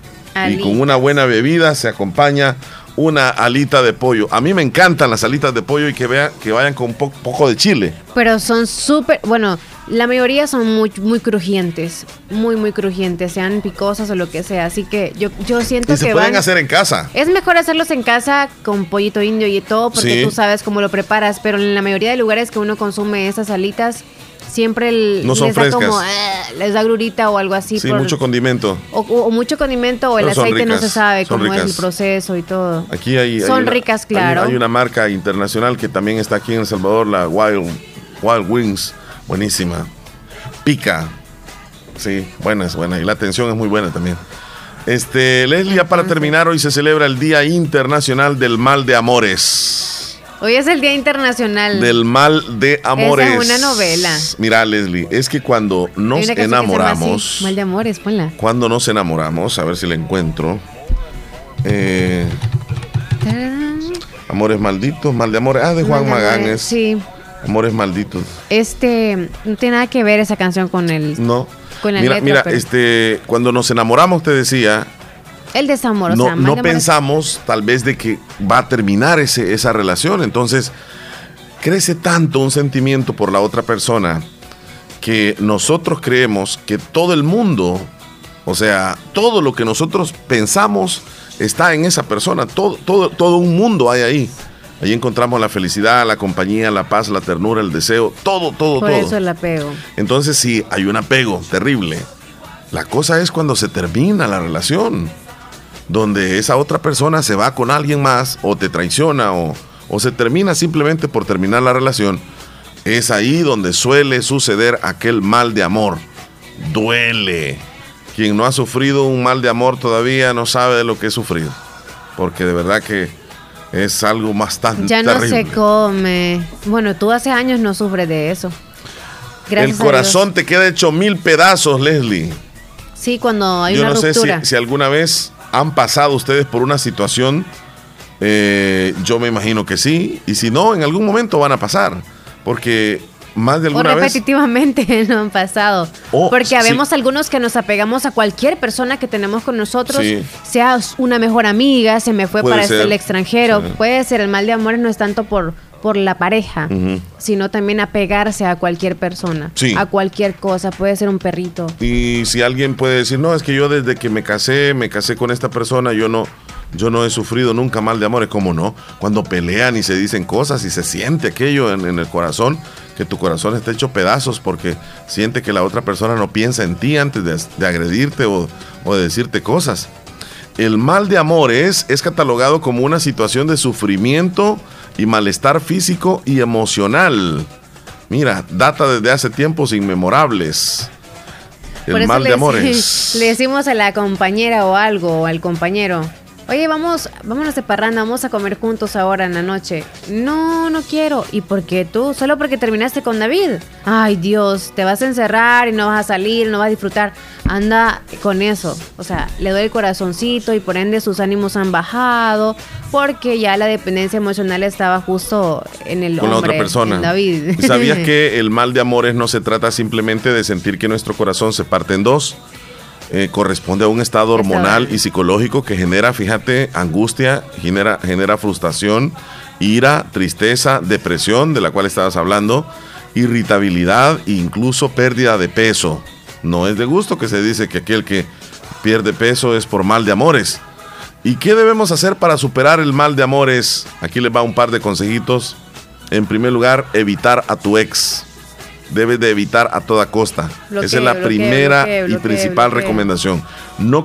Y con una buena bebida se acompaña una alita de pollo. A mí me encantan las alitas de pollo y que, vean, que vayan con un po- poco de chile. Pero son súper, bueno, la mayoría son muy, muy crujientes, muy, muy crujientes, sean picosas o lo que sea. Así que yo, yo siento Y se que pueden van- hacer en casa. Es mejor hacerlos en casa con pollito indio y todo, porque Sí. tú sabes cómo lo preparas. Pero en la mayoría de lugares que uno consume esas alitas, siempre el- No son les da frescas. como, "Ah", les da grurita o algo así. Sí, por- mucho condimento. o, o- mucho condimento o el Pero aceite no se sabe cómo es el proceso y todo. Aquí hay, hay Son una- ricas, hay- claro. Hay, una marca internacional que también está aquí en El Salvador, la Wild, Wild Wings. Buenísima. Pica. Sí, buena, es buena. Y la atención es muy buena también. Este, Leslie, ya para terminar, hoy se celebra el Día Internacional del Mal de Amores. Hoy es el Día Internacional. Del Mal de Amores. Esa es una novela. Mira, Leslie, es que cuando nos enamoramos. así, Mal de amores, ponla. Cuando nos enamoramos, a ver si la encuentro. Eh, Amores malditos, mal de amores. Ah, de Juan Mal de amores, Maganes. Sí. Amores malditos. Este, no tiene nada que ver esa canción con el, No. con la Mira, letra. mira, pero- este, cuando nos enamoramos, te decía, el desamor, o no, sea, no pensamos tal vez de que va a terminar ese, esa relación. Entonces, crece tanto un sentimiento por la otra persona que nosotros creemos que todo el mundo, o sea, todo lo que nosotros pensamos está en esa persona, todo, todo, todo un mundo hay ahí. Ahí encontramos la felicidad, la compañía, la paz, la ternura, el deseo, todo, todo, Por todo. eso el apego. Entonces sí, hay un apego terrible. La cosa es cuando se termina la relación, donde esa otra persona se va con alguien más o te traiciona o, o se termina simplemente por terminar la relación. Es ahí donde suele suceder aquel mal de amor. Duele. Quien no ha sufrido un mal de amor todavía no sabe de lo que he sufrido. Porque de verdad que es algo bastante Ya no terrible. se come. Bueno, tú hace años no sufres de eso. Gracias El corazón te queda hecho mil pedazos, Leslie. Sí, cuando hay Yo una no sé si, ruptura. si alguna vez han pasado ustedes por una situación, eh, yo me imagino que sí, y si no, en algún momento van a pasar, porque más de o alguna vez... repetitivamente (laughs) no han pasado. Oh, Porque sí. habemos algunos que nos apegamos a cualquier persona que tenemos con nosotros, Sí. sea una mejor amiga, se me fue Puede para ser. el extranjero. Sí. Puede ser, el mal de amores no es tanto por, por la pareja, sino también apegarse a cualquier persona, Sí. a cualquier cosa. Puede ser un perrito. Y si alguien puede decir, no, es que yo desde que me casé, me casé con esta persona, yo no, yo no he sufrido nunca mal de amores, ¿cómo no? Cuando pelean y se dicen cosas y se siente aquello en, en el corazón, que tu corazón está hecho pedazos porque siente que la otra persona no piensa en ti antes de, de agredirte o, o de decirte cosas. El mal de amores es catalogado como una situación de sufrimiento y malestar físico y emocional. Mira, data desde hace tiempos inmemorables. Por El eso mal de amores. Le decimos a la compañera o algo, o al compañero, oye, vamos, vámonos de parranda, vamos a comer juntos ahora en la noche. No, no quiero. ¿Y por qué tú? Solo porque terminaste con David. Ay, Dios, te vas a encerrar y no vas a salir, no vas a disfrutar. Anda con eso. O sea, le doy el corazoncito y por ende sus ánimos han bajado porque ya la dependencia emocional estaba justo en el con la otra persona. en David. ¿Y sabías (laughs) que el mal de amores no se trata simplemente de sentir que nuestro corazón se parte en dos? Eh, corresponde a un estado hormonal y psicológico que genera, fíjate, angustia, genera, genera frustración, ira, tristeza, depresión, de la cual estabas hablando, irritabilidad e incluso pérdida de peso. No es de gusto que se dice que aquel que pierde peso es por mal de amores. ¿Y qué debemos hacer para superar el mal de amores? Aquí les va un par de consejitos. En primer lugar, evitar a tu ex. Debes de evitar a toda costa. Bloqueo, Esa es la bloqueo, primera bloqueo, y principal recomendación. No,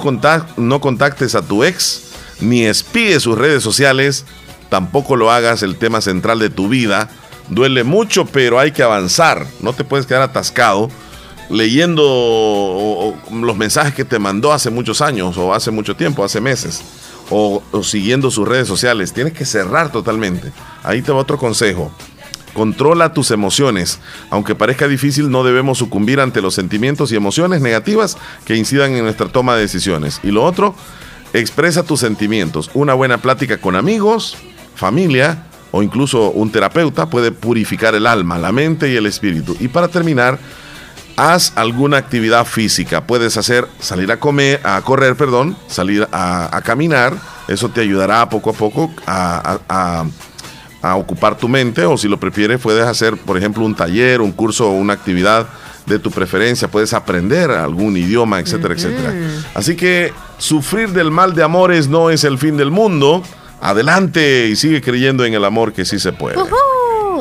no contactes a tu ex, ni espíes sus redes sociales. Tampoco lo hagas el tema central de tu vida. Duele mucho, pero hay que avanzar. No te puedes quedar atascado leyendo o- o los mensajes que te mandó hace muchos años o hace mucho tiempo, hace meses, o, o siguiendo sus redes sociales. Tienes que cerrar totalmente. Ahí te va otro consejo. Controla tus emociones. Aunque parezca difícil, no debemos sucumbir ante los sentimientos y emociones negativas que incidan en nuestra toma de decisiones. Y lo otro, expresa tus sentimientos. Una buena plática con amigos, familia o incluso un terapeuta puede purificar el alma, la mente y el espíritu. Y para terminar, haz alguna actividad física. Puedes hacer salir a comer, a correr, perdón, salir a, caminar. Eso te ayudará poco a poco a- a ocupar tu mente. O si lo prefieres, puedes hacer, por ejemplo, un taller, un curso o una actividad de tu preferencia. Puedes aprender algún idioma, etcétera, etcétera. Así que sufrir del mal de amores no es el fin del mundo. Adelante y sigue creyendo en el amor que sí se puede.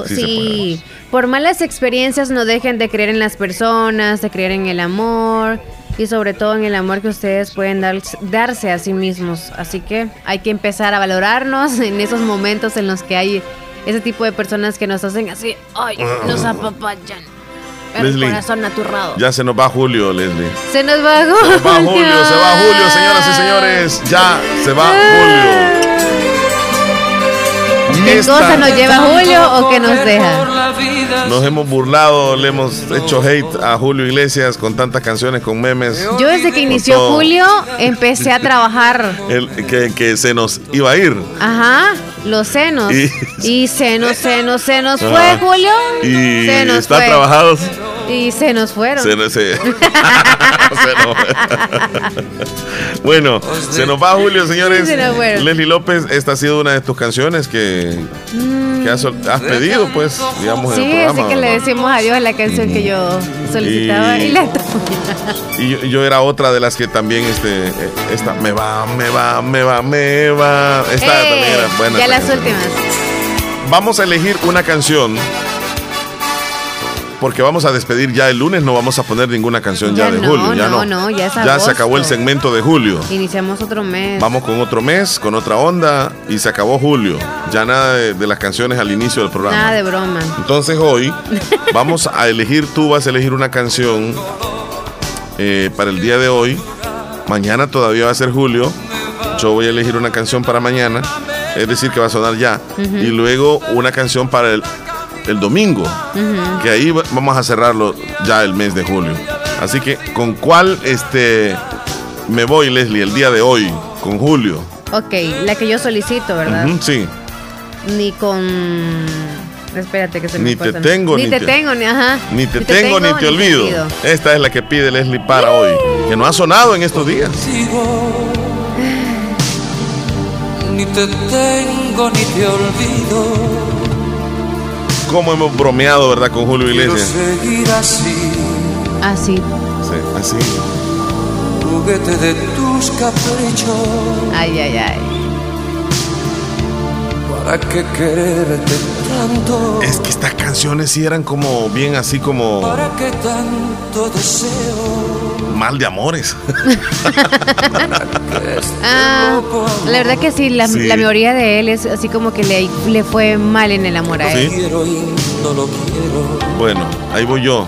Sí se Sí, por malas experiencias no dejen de creer en las personas, de creer en el amor y sobre todo en el amor que ustedes pueden dar- darse a sí mismos. Así que hay que empezar a valorarnos (laughs) en esos momentos en los que hay ese tipo de personas que nos hacen así, ay, nos apapachan. El Ah. Leslie, corazón aturrado. Ya se nos va Julio, Leslie. Se nos va Se nos va Julio, se va Julio, señoras y señores. Ya se va Julio. ¿Qué Esta- cosa nos lleva Julio o qué nos deja? Nos hemos burlado, le hemos hecho hate a Julio Iglesias con tantas canciones, con memes. Yo desde que inició todo. Julio empecé a trabajar. El, que, que se nos iba a ir. Ajá, los senos. Y- Y, senos, senos, senos fue, Ajá. Julio. Y Se nos fue. trabajados. Y se nos fueron. Se nos- se- (laughs) se nos- bueno, se nos va Julio, señores. Se nos. Leslie López, esta ha sido una de tus canciones que, que has, pedido, pues, digamos, en Sí, el programa. así que le decimos adiós a la canción que yo solicitaba Y- y, la Y (laughs) yo, yo era otra de las que también, este, eh, esta, me va, me va, me va, me va. Esta Eh, también era buena. Ya las últimas. Vamos a elegir una canción. Porque vamos a despedir ya el lunes, no vamos a poner ninguna canción ya, Ya de no, julio. Ya no, no, ya es se agosto. acabó el segmento de julio. Iniciamos otro mes. Vamos con otro mes, con otra onda y se acabó julio. Ya nada de, de las canciones al inicio del programa. Nada de broma. Entonces hoy vamos a elegir, tú vas a elegir una canción eh, para el día de hoy. Mañana todavía va a ser julio. Yo voy a elegir una canción para mañana. es decir, que va a sonar ya. Y luego una canción para el, el domingo, que ahí va- vamos a cerrarlo ya el mes de julio. Así que, ¿con cuál este, me voy, Leslie, el día de hoy? Con Julio. Ok, la que yo solicito, ¿verdad? Sí. Ni con. Espérate que se me Ni te tengo, ni ni te, te- tengo, ni ajá. Ni te tengo, ni te olvido. Esta es la que pide Leslie para hoy, que no ha sonado en estos días. Ni te tengo ni te olvido. Cómo hemos bromeado, ¿verdad? Con Julio Iglesias. así, Así. Sí, así. juguete de tus caprichos. Ay, ay, ay. ¿Para qué quererte tanto? Es que estas canciones sí eran como bien así como ¿Para qué tanto deseo? mal de amores. (laughs) Ah, la verdad que sí, la, Sí. la mayoría de él es así como que le, le fue mal en el amor a él. Sí. Quiero y no lo quiero. Bueno, ahí voy yo.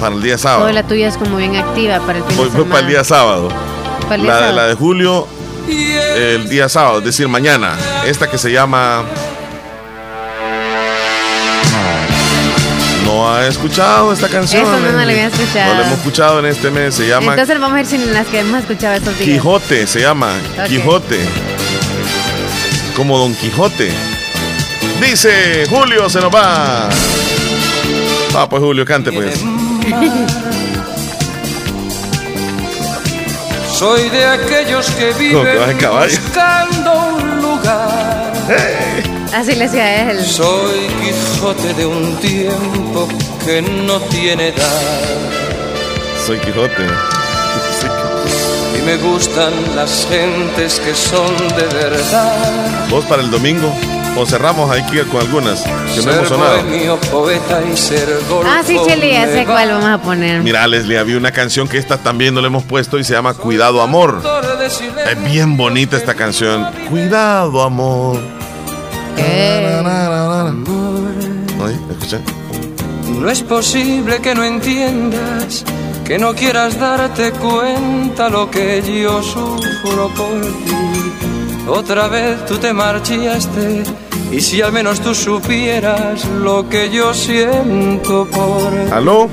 Para el día sábado. Toda la tuya es como bien activa para el fin Voy, de voy para el día sábado. Para el día La, sábado. la de julio, el día sábado, es decir, mañana. Esta que se llama. No ha escuchado esta canción. Eso no, no la había escuchado. No la hemos escuchado en este mes. Se llama Entonces vamos a ver si en las que hemos escuchado estos días. Quijote. Se llama. Quijote. Como Don Quijote. Dice Julio se nos va. Ah, pues Julio, cante pues. (laughs) Soy de aquellos que ¿Cómo que vas en viven buscando un lugar. Así le decía a él. Soy Quijote de un tiempo que no tiene edad. Soy Quijote. Y me gustan las gentes que son de verdad. Vos para el domingo. O cerramos aquí con algunas que no hemos sonado. bohemio, poeta y ser golfo Ah, sí, Cheli, ya sé cuál vamos a poner. Mira, Leslie, había una canción que esta también no le hemos puesto y se llama Cuidado Amor. Es bien bonita esta canción. Cuidado Amor. Ay, escucha. No es posible que no entiendas, que no quieras darte cuenta lo que yo sufro por ti. Otra vez tú te marchaste y si al menos tú supieras lo que yo siento por ¿Aló?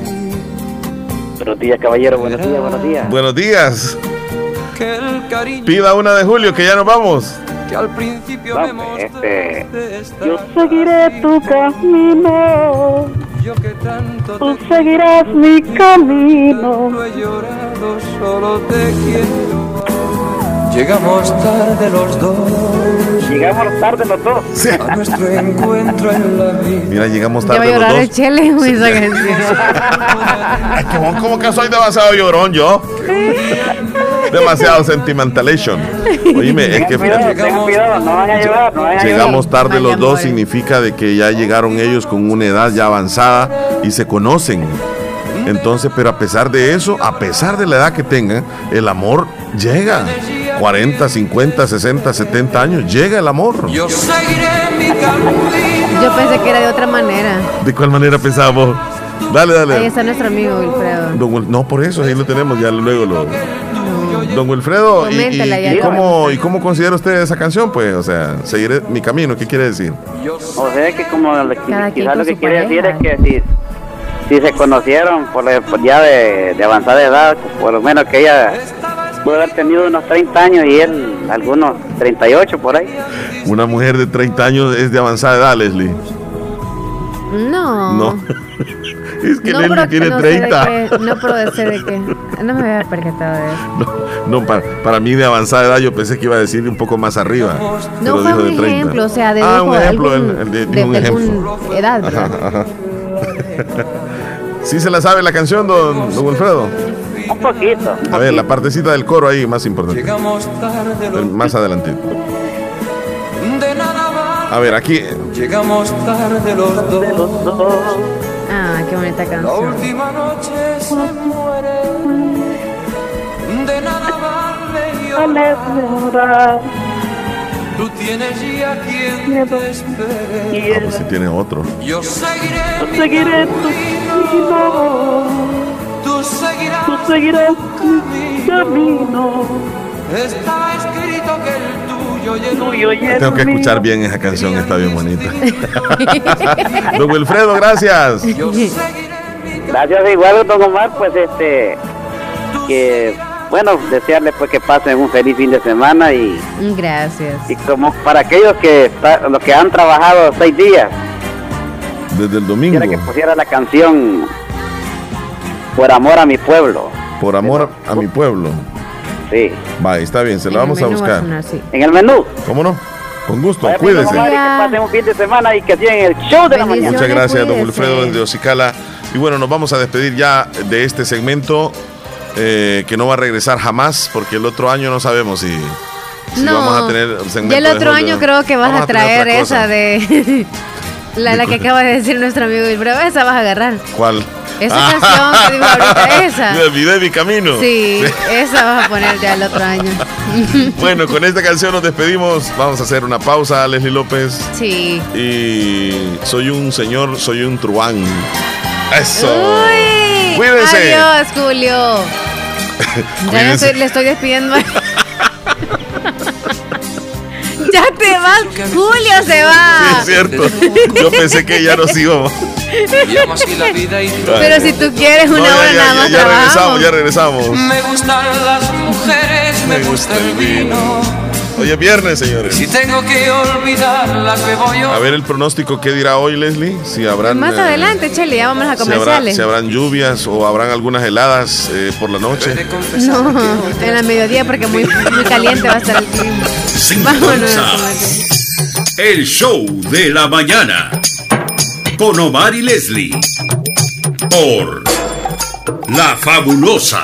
Buenos días, caballero. Buenos días, buenos días. Buenos días. que el cariño Pida una de Julio que ya nos vamos. que al principio me Este, Yo seguiré tu camino, yo que tanto tú seguirás mi camino. No he llorado, solo te quiero. Llegamos tarde los dos. Llegamos tarde los dos. A nuestro encuentro en la vida. Mira, llegamos Ya va a tarde los llorar el dos. Chele con esa canción. Es que vos como que soy demasiado llorón yo. Demasiado sentimentalation. Oíme, es que Cuidado, tengan cuidado, no van a llevar, no van a Llegamos tarde los dos significa de que ya llegaron ellos con una edad ya avanzada y se conocen. Entonces, pero a pesar de eso, a pesar de la edad que tengan, el amor llega. 40, 50, 60, 70 años, llega el amor. Yo seguiré mi camino. Yo pensé que era de otra manera. ¿De cuál manera pensabas vos? Dale, Ahí dale. está nuestro amigo Wilfredo. Don no, por eso, ahí lo tenemos, ya luego lo... Don Wilfredo, ¿y, cómo, ¿y cómo considera usted esa canción? Pues, o sea, seguiré mi camino, ¿qué quiere decir? O sea que como quizás lo que quiere decir es que si, si se conocieron por, por ya de, de avanzada edad, por lo menos que ella pudo haber tenido unos 30 años y él algunos 38 por ahí. Una mujer de 30 años es de avanzada edad, Leslie. No. No. (laughs) es que No, Leslie tiene no sé de 30. qué- no, pero de sé de qué. No me había percatado de eso. No, para, para mí de avanzada edad yo pensé que iba a decir un poco más arriba. No pero fue dijo un de 30. ejemplo, o sea, de ah, un ejemplo, algún- el- el de- de, un ejemplo. edad. Ajá, ajá. (laughs) ¿Sí se la sabe la canción, don, don Wilfredo? Un poquito. A ver, la partecita del coro ahí, más importante. Llegamos tarde los Más adelante. de nada vale. A ver, aquí. Llegamos tarde los dos. Ah, qué bonita La canción. última noche se muere. De nada vale llorar. Tú tienes ya quien te espere. Ah, pues si tiene otro. Yo seguiré, mi Seguiré tu camino, Tú seguirás, tú seguirás mi camino. Está escrito que el tuyo tuyo y el Tengo que escuchar bien esa canción, está bien bonita. (laughs) Don Wilfredo, gracias. Gracias igual, don Omar, pues este, que, bueno, desearle pues que pasen un feliz fin de semana y, Gracias. y como para aquellos que, está- los que han trabajado seis días, Desde el domingo. que pusiera la canción Por amor a mi pueblo. Por amor a mi pueblo. Sí. Va, está bien, se la vamos a buscar. En el menú. ¿Cómo no? Con gusto, Vaya, cuídese. Que pasen un fin de semana y que sigan el show de la mañana. Muchas gracias, don Wilfredo desde Ocicala. Y bueno, nos vamos a despedir ya de este segmento eh, que no va a regresar jamás, porque el otro año no sabemos si, si No. vamos a tener el el de otro año creo que vas Vamos a traer esa de. (laughs) la, la que acaba de decir nuestro amigo Wilfredo. Esa vas a agarrar. ¿Cuál? Esa canción que dijo ahorita, (laughs) esa. Me olvidé mi camino. Sí, esa vas a poner ya el otro año. (laughs) Bueno, con esta canción nos despedimos. Vamos a hacer una pausa, Leslie López. Sí. Y soy un señor, soy un truán. Eso. Uy, Cuídense. Adiós, Julio. (laughs) Ya estoy, le estoy despidiendo. (laughs) ya te vas. Julio se Sí, va. es cierto. Yo pensé que ya nos íbamos. Pero si tú quieres una No, hora ya, nada ya, más ya regresamos, trabajamos. ya regresamos. Me gustan las mujeres, me gusta el vino. Hoy es viernes, señores. Si tengo que olvidarlas, me voy A ver el pronóstico, ¿qué dirá hoy, Leslie? Si habrán. Más eh, adelante, Chele, ya vamos a si, habrá- comerciales. si habrán lluvias o habrán algunas heladas eh, por la noche. No, en la mediodía porque muy, muy caliente va a estar el clima. Vámonos. a. El show de la mañana. Con Omar y Leslie. Por La Fabulosa.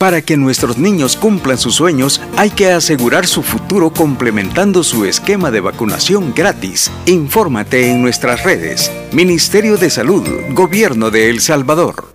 Para que nuestros niños cumplan sus sueños, hay que asegurar su futuro complementando su esquema de vacunación gratis. Infórmate en nuestras redes. Ministerio de Salud, Gobierno de El Salvador.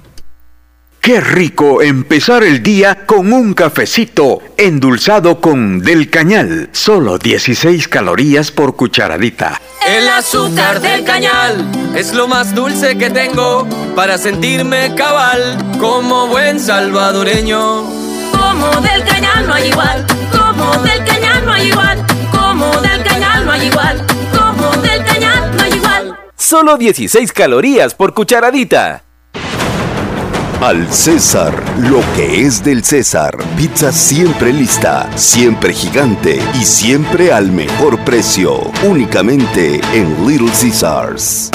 Qué rico empezar el día con un cafecito endulzado con Del Cañal. Solo 16 calorías por cucharadita. El azúcar del cañal es lo más dulce que tengo para sentirme cabal como buen salvadoreño. Como del cañal no hay igual, como del cañal no hay igual, como del cañal no hay igual, como del cañal no hay igual. Solo 16 calorías por cucharadita. Al César, lo que es del César. Pizza siempre lista, siempre gigante y siempre al mejor precio. Únicamente en Little Caesars.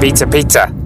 Pizza, pizza.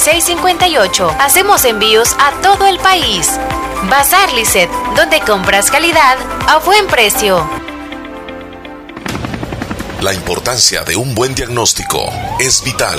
58. Hacemos envíos a todo el país. Bazar Lisset, donde compras calidad a buen precio. La importancia de un buen diagnóstico es vital.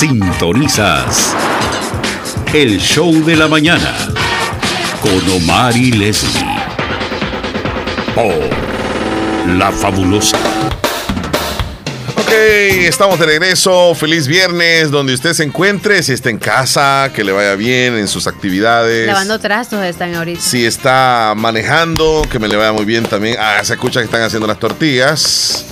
Sintonizas el show de la mañana con Omar y Leslie por La Fabulosa. Ok, estamos de regreso. Feliz viernes, donde usted se encuentre. Si está en casa, que le vaya bien en sus actividades. Lavando trastos están ahorita. Si está manejando, que me le vaya muy bien también. Ah, se escucha que están haciendo las tortillas.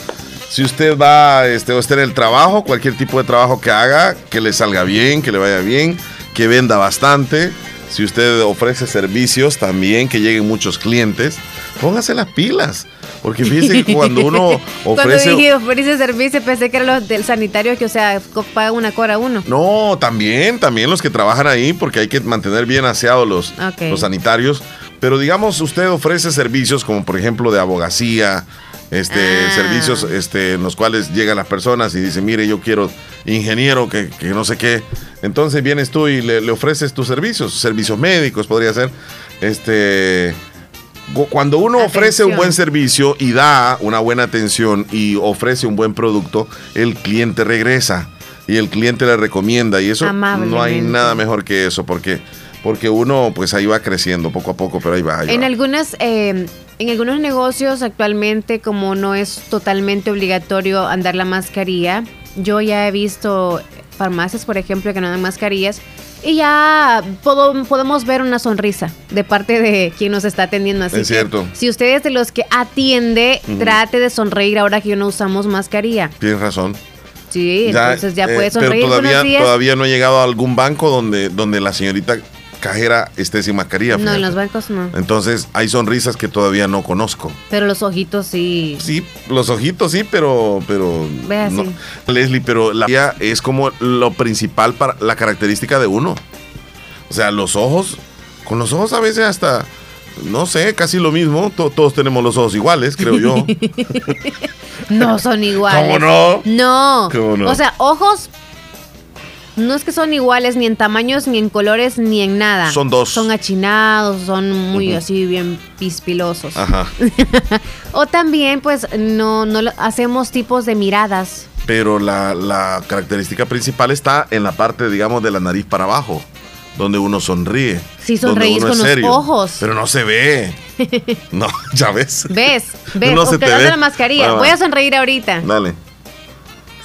Si usted va este, o está en el trabajo, cualquier tipo de trabajo que haga, que le salga bien, que le vaya bien, que venda bastante. Si usted ofrece servicios también, que lleguen muchos clientes, póngase las pilas. Porque fíjese que cuando uno (laughs) ofrece. Cuando dije ofrece servicio, pensé que eran los del sanitario que, o sea, pagan una cora uno. No, también, también los que trabajan ahí, porque hay que mantener bien aseados los, los sanitarios. Pero digamos, usted ofrece servicios como por ejemplo de abogacía, este, Ah. servicios este, en los cuales llegan las personas y dicen, mire, yo quiero ingeniero, que, que no sé qué. Entonces vienes tú y le, le ofreces tus servicios, servicios médicos podría ser. Este, cuando uno ofrece un buen servicio y da una buena atención y ofrece un buen producto, el cliente regresa y el cliente le recomienda y eso no hay nada mejor que eso porque porque uno pues ahí va creciendo poco a poco, pero ahí va. ahí En va. algunas, eh, En algunos negocios actualmente, como no es totalmente obligatorio andar la mascarilla, yo ya he visto farmacias, por ejemplo, que no dan mascarillas y ya podemos ver una sonrisa de parte de quien nos está atendiendo. Así Es cierto. Si usted es de los que atiende, trate de sonreír ahora que no usamos mascarilla. Tienes razón. Sí, entonces ya eh, puede sonreír. Pero todavía, Buenos días. todavía no he llegado a algún banco donde, donde la señorita cajera esté sin mascarilla. No, en los bancos no. Entonces hay sonrisas que todavía no conozco. Pero los ojitos sí. Sí, los ojitos sí, pero, pero Ve así. no. Leslie, pero la es como lo principal para la característica de uno. O sea, los ojos, con los ojos a veces hasta, no sé, casi lo mismo. To- todos tenemos los ojos iguales, creo yo. (laughs) No son (laughs) iguales. ¿Cómo no? No. ¿Cómo no? O sea, ojos no es que son iguales ni en tamaños, ni en colores, ni en nada. Son dos. Son achinados, son muy así bien pispilosos. Ajá. (laughs) O también, pues, no, no hacemos tipos de miradas. Pero la, la característica principal está en la parte, digamos, de la nariz para abajo, donde uno sonríe. Sí, sonreís con los ojos. Pero no se ve. (laughs) No, (laughs) ya ves. ¿Ves? ¿Ves? No se te ve. la mascarilla. Va. Voy a sonreír ahorita. Dale.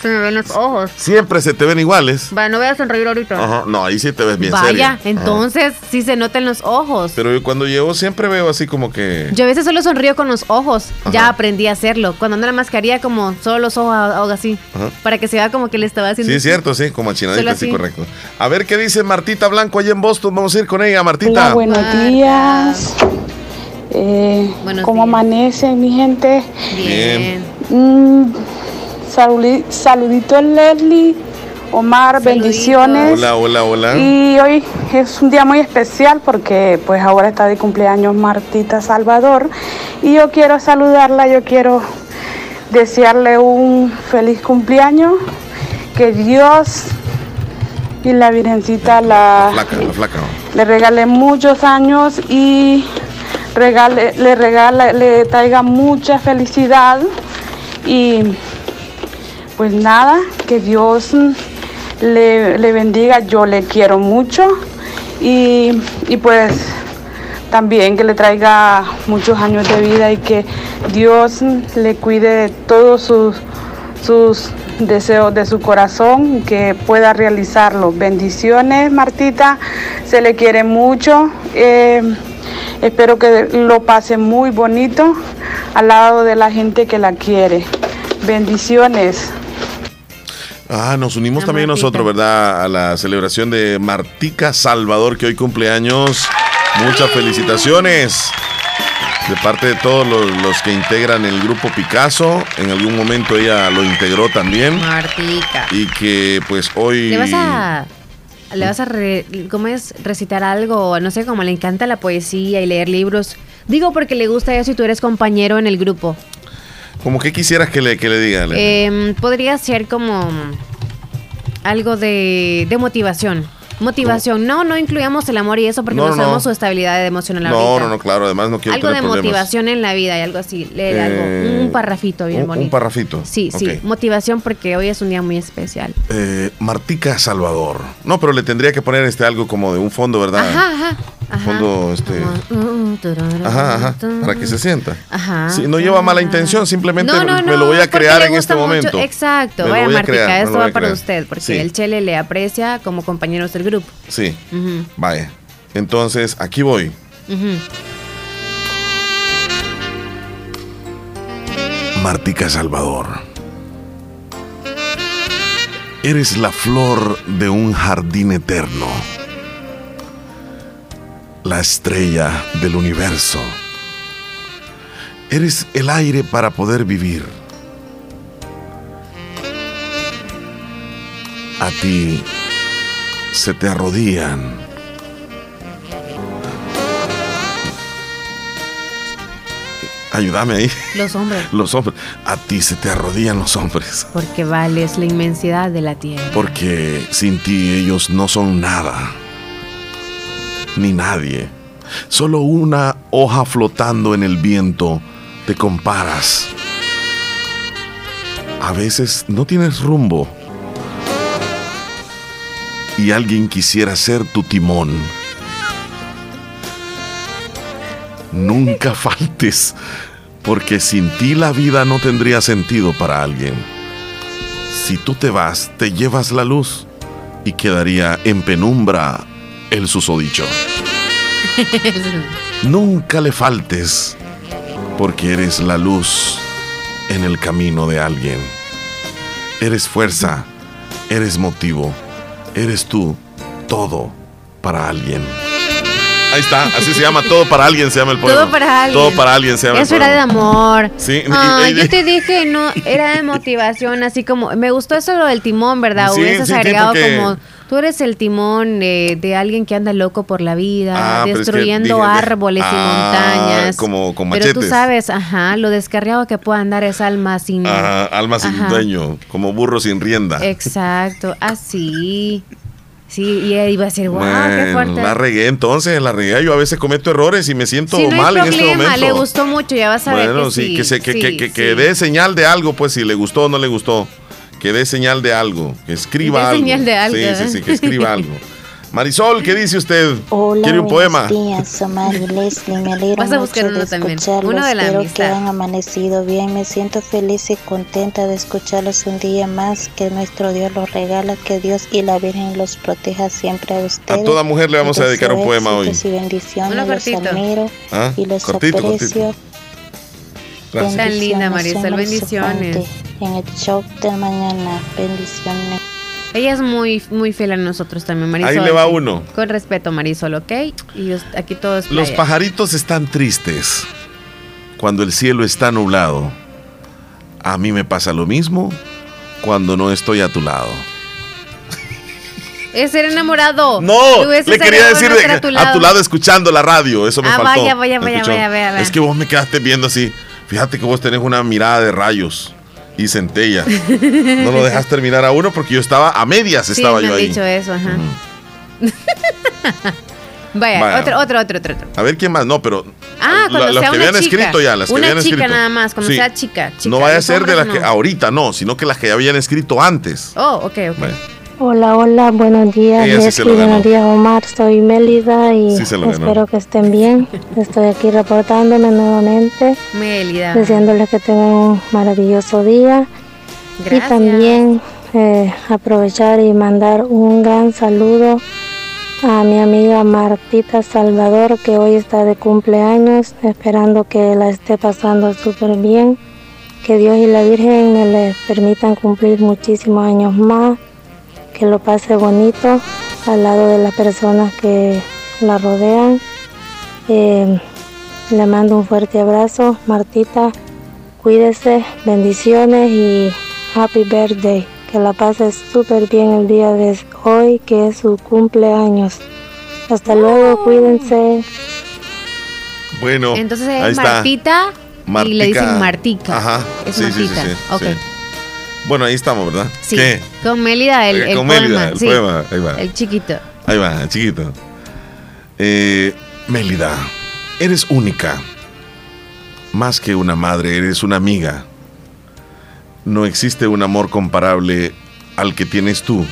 Se me ven los ojos. Siempre se te ven iguales. Va, no voy a sonreír ahorita. Ajá. No, ahí sí te ves bien Vaya, serio. Ajá. entonces sí se notan los ojos. Pero yo cuando llevo siempre veo así como que. Yo a veces solo sonrío con los ojos. Ya aprendí a hacerlo. Cuando ando en la mascarilla, como solo los ojos hago así. Ajá. Para que se vea como que le estaba haciendo. Sí, es cierto, sí, como achinadita, sí, así. correcto. A ver qué dice Martita Blanco allá en Boston. Vamos a ir con ella, Martita. Hola, buenos días. Eh, ¿Cómo amanecen, mi gente? Bien. Mm, saludi- saludito Leslie, Omar, bendiciones. Hola, hola, hola. Y hoy es un día muy especial porque pues ahora está de cumpleaños Martita Salvador y yo quiero saludarla, yo quiero desearle un feliz cumpleaños, que Dios y la Virgencita la, Flaca, la flaca. le regale muchos años y regale, le regala, le traiga mucha felicidad y pues nada, que Dios le, le bendiga, yo le quiero mucho y, y pues también que le traiga muchos años de vida y que Dios le cuide de todos sus, sus deseos de su corazón que pueda realizarlo. Bendiciones, Martita, se le quiere mucho. eh, espero que lo pase muy bonito al lado de la gente que la quiere. Bendiciones. Ah, nos unimos también Martita. nosotros, ¿verdad? A la celebración de Martica Salvador, que hoy cumpleaños. Muchas felicitaciones de parte de todos los, los que integran el grupo Picasso. En algún momento ella lo integró también. Martica. Y que pues hoy... ¿Le vas a. ¿Le vas a re- ¿cómo es? recitar algo? No sé, como le encanta la poesía y leer libros. Digo porque le gusta eso y tú eres compañero en el grupo. Como que quisieras que le, que le diga. Le- Em, podría ser como algo de, de motivación. Motivación. No, no incluyamos el amor y eso porque No, no, no, sabemos no. su estabilidad emocional no, ahorita. no, no, claro. Además no quiero algo de problemas. motivación en la vida y algo así. Leer Eh, algo. Un parrafito bien un- bonito. Un parrafito. Sí, sí. Motivación porque hoy es un día muy especial. Eh, Martica Salvador. No, pero le tendría que poner este algo como de un fondo, ¿verdad? Ajá, ajá. Ajá. Fondo, este. Ajá, ajá. Para que se sienta. Ajá. Sí, no lleva mala intención, simplemente No, no, me lo voy a crear en este mucho. momento. Exacto. Vaya, Martica, esto va para usted, porque Sí. el Chele le aprecia como compañeros del grupo. Sí, Ujú, vaya. Entonces, aquí voy. ujú. Martica Salvador. Eres la flor de un jardín eterno. La estrella del universo. Eres el aire para poder vivir. A ti se te arrodillan. Ayúdame ahí. Los hombres. Los hombres. A ti se te arrodillan los hombres. Porque vales la inmensidad de la tierra. Porque sin ti ellos no son nada. Ni nadie. Solo una hoja flotando en el viento te comparas. A veces no tienes rumbo. Y alguien quisiera ser tu timón. Nunca (laughs) faltes, porque sin ti la vida no tendría sentido para alguien. Si tú te vas, te llevas la luz y quedaría en penumbra el susodicho. (laughs) Nunca le faltes, porque eres la luz en el camino de alguien. Eres fuerza, eres motivo, eres tú, todo para alguien. Ahí está, así se llama, todo para alguien se llama el poema. Todo para alguien. Todo para alguien se llama Eso el era de amor. Sí, y- Ah, y- yo te dije, no, era de motivación, así como, me gustó eso lo del timón, ¿verdad? Sí, Hubieses sí, agregado porque- como, tú eres el timón de, de alguien que anda loco por la vida, Ah, es que destruyendo dije- árboles y Ah, montañas. como con Pero tú machetes. sabes, ajá, lo descarriado que puede andar esa alma sin... Ajá, alma sin Ajá. dueño, como burro sin rienda. Exacto, así. Sí, y él iba a decir, wow, qué Bueno, fuerte. la regué entonces, la regué. Yo a veces cometo errores y me siento Si no mal hay en este problema, momento. le gustó mucho, ya vas a ver bueno, sí, sí. que, se, que, sí, que, que, que dé señal de algo, pues si le gustó o no le gustó. Que dé señal de algo, que escriba Dé algo. señal de algo, Sí, sí, sí, que escriba (laughs) algo. Marisol, ¿qué dice usted? Hola, ¿Quiere un poema? días, Omar y Leslie. Me alegro Vas a mucho uno de también, escucharlos. uno de la Espero amistad. que han amanecido bien. Me siento feliz y contenta de escucharlos un día más. Que nuestro Dios los regala, que Dios y la Virgen los proteja siempre a ustedes. A toda mujer le vamos a dedicar un poema hoy. y bendiciones. Uno los cortito. admiro Ah, y los cortito, aprecio. Gracias. Tan linda, Marisol, bendiciones. En el show de mañana. Bendiciones. Ella es muy, muy fiel a nosotros también, Marisol. Ahí le va uno. Con respeto, Marisol, ¿ok? Y aquí todo es Los pajaritos están tristes cuando el cielo está nublado. A mí me pasa lo mismo cuando no estoy a tu lado. Es ser enamorado. No, le quería decir ser que a tu lado escuchando la radio, eso me Ah, faltó. vaya, vaya, vaya, vaya. Es que vos me quedaste viendo así. Fíjate que vos tenés una mirada de rayos y centellas. no lo dejas terminar a uno porque yo estaba a medias, Sí, estaba me yo han ahí. dicho eso, ajá. (laughs) Vaya, Vaya. Otro, otro, otro, otro, otro. A ver quién más, no, pero Ah, cuando las sea que una habían chica. escrito ya, las que una habían chica escrito. nada más, cuando Sí. sea chica, chica. no vaya a ser de las que ahorita no, sino que las que ya habían escrito antes. Oh, ok, ok. Vaya. Hola, hola, buenos días, Ella sí se Leslie, buenos días, Omar. Soy Mélida y Sí espero que estén bien. Estoy aquí reportándome nuevamente, Mélida. deseándoles que tengan un maravilloso día Gracias. y también eh, aprovechar y mandar un gran saludo a mi amiga Martita Salvador, que hoy está de cumpleaños, esperando que la esté pasando súper bien. Que Dios y la Virgen me le permitan cumplir muchísimos años más, que lo pase bonito al lado de las personas que la rodean. Eh, le mando un fuerte abrazo, Martita, cuídese, bendiciones y happy birthday. Que la pase súper bien el día de hoy, que es su cumpleaños. Hasta luego, cuídense. Bueno, Entonces es está. Martita, y le Martica. dicen Martica. Ajá. Es sí, sí, sí, Martita. sí, ok. Bueno, ahí estamos, ¿verdad? Sí. ¿Qué? Con Mélida, el, el con poema. Mélida, el sí. poema, ahí va. El chiquito. Ahí va, chiquito. Eh, Mélida, eres única. Más que una madre, eres una amiga. No existe un amor comparable al que tienes tú.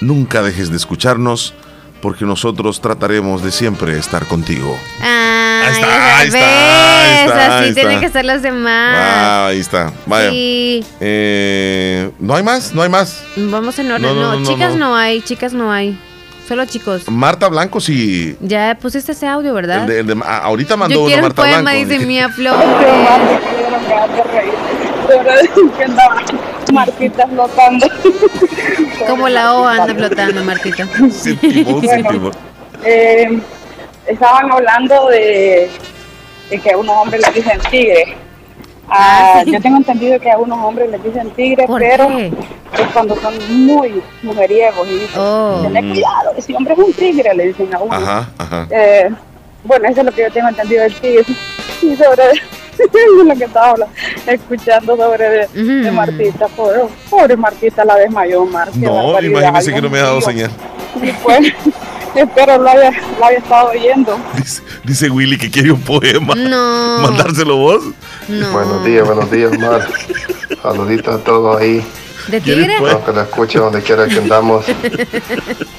Nunca dejes de escucharnos porque nosotros trataremos de siempre estar contigo. Ah, Ahí está, ahí está, ves, ahí está, Así ahí tienen está. que ser los demás. Ah, ahí está. Vaya. Sí. Eh, ¿No hay más? ¿No hay más? Vamos en orden. No, No, no, no, chicas no. no. hay, chicas no hay. Solo chicos. Marta Blanco sí. Ya pusiste ese audio, ¿verdad? el de- el de- ah, ahorita mandó Yo uno quiero un Marta poema, Blanco. dice (laughs) Mía Flor. que andaba Martita flotando. Como la O anda flotando, Martita. Sentimos, sentimos. Eh, estaban hablando de, de que a unos hombres les dicen tigre. Ah, Ah, sí. Yo tengo entendido que a unos hombres les dicen tigre, ¿Por pero qué? es cuando son muy mujeriegos y dicen, Oh. "Tené Mm. cuidado, ese hombre es un tigre, le dicen a uno. Ajá, ajá. Eh, bueno, eso es lo que yo tengo entendido del tigre. (laughs) Y sobre (laughs) lo que estaba hablando, escuchando sobre de, de Martita, pobre, pobre Martita la desmayó, Mar. qué No, imagínese que no me ha dado señal. Y pues, (laughs) (laughs) espero lo haya, lo haya estado oyendo. Dice, dice Willy que quiere un poema. No. (laughs) ¿Mandárselo vos? Buenos días, buenos días, Mar. (laughs) Saluditos a todos ahí. ¿De tigre? Los que la escuchen donde quiera que andamos.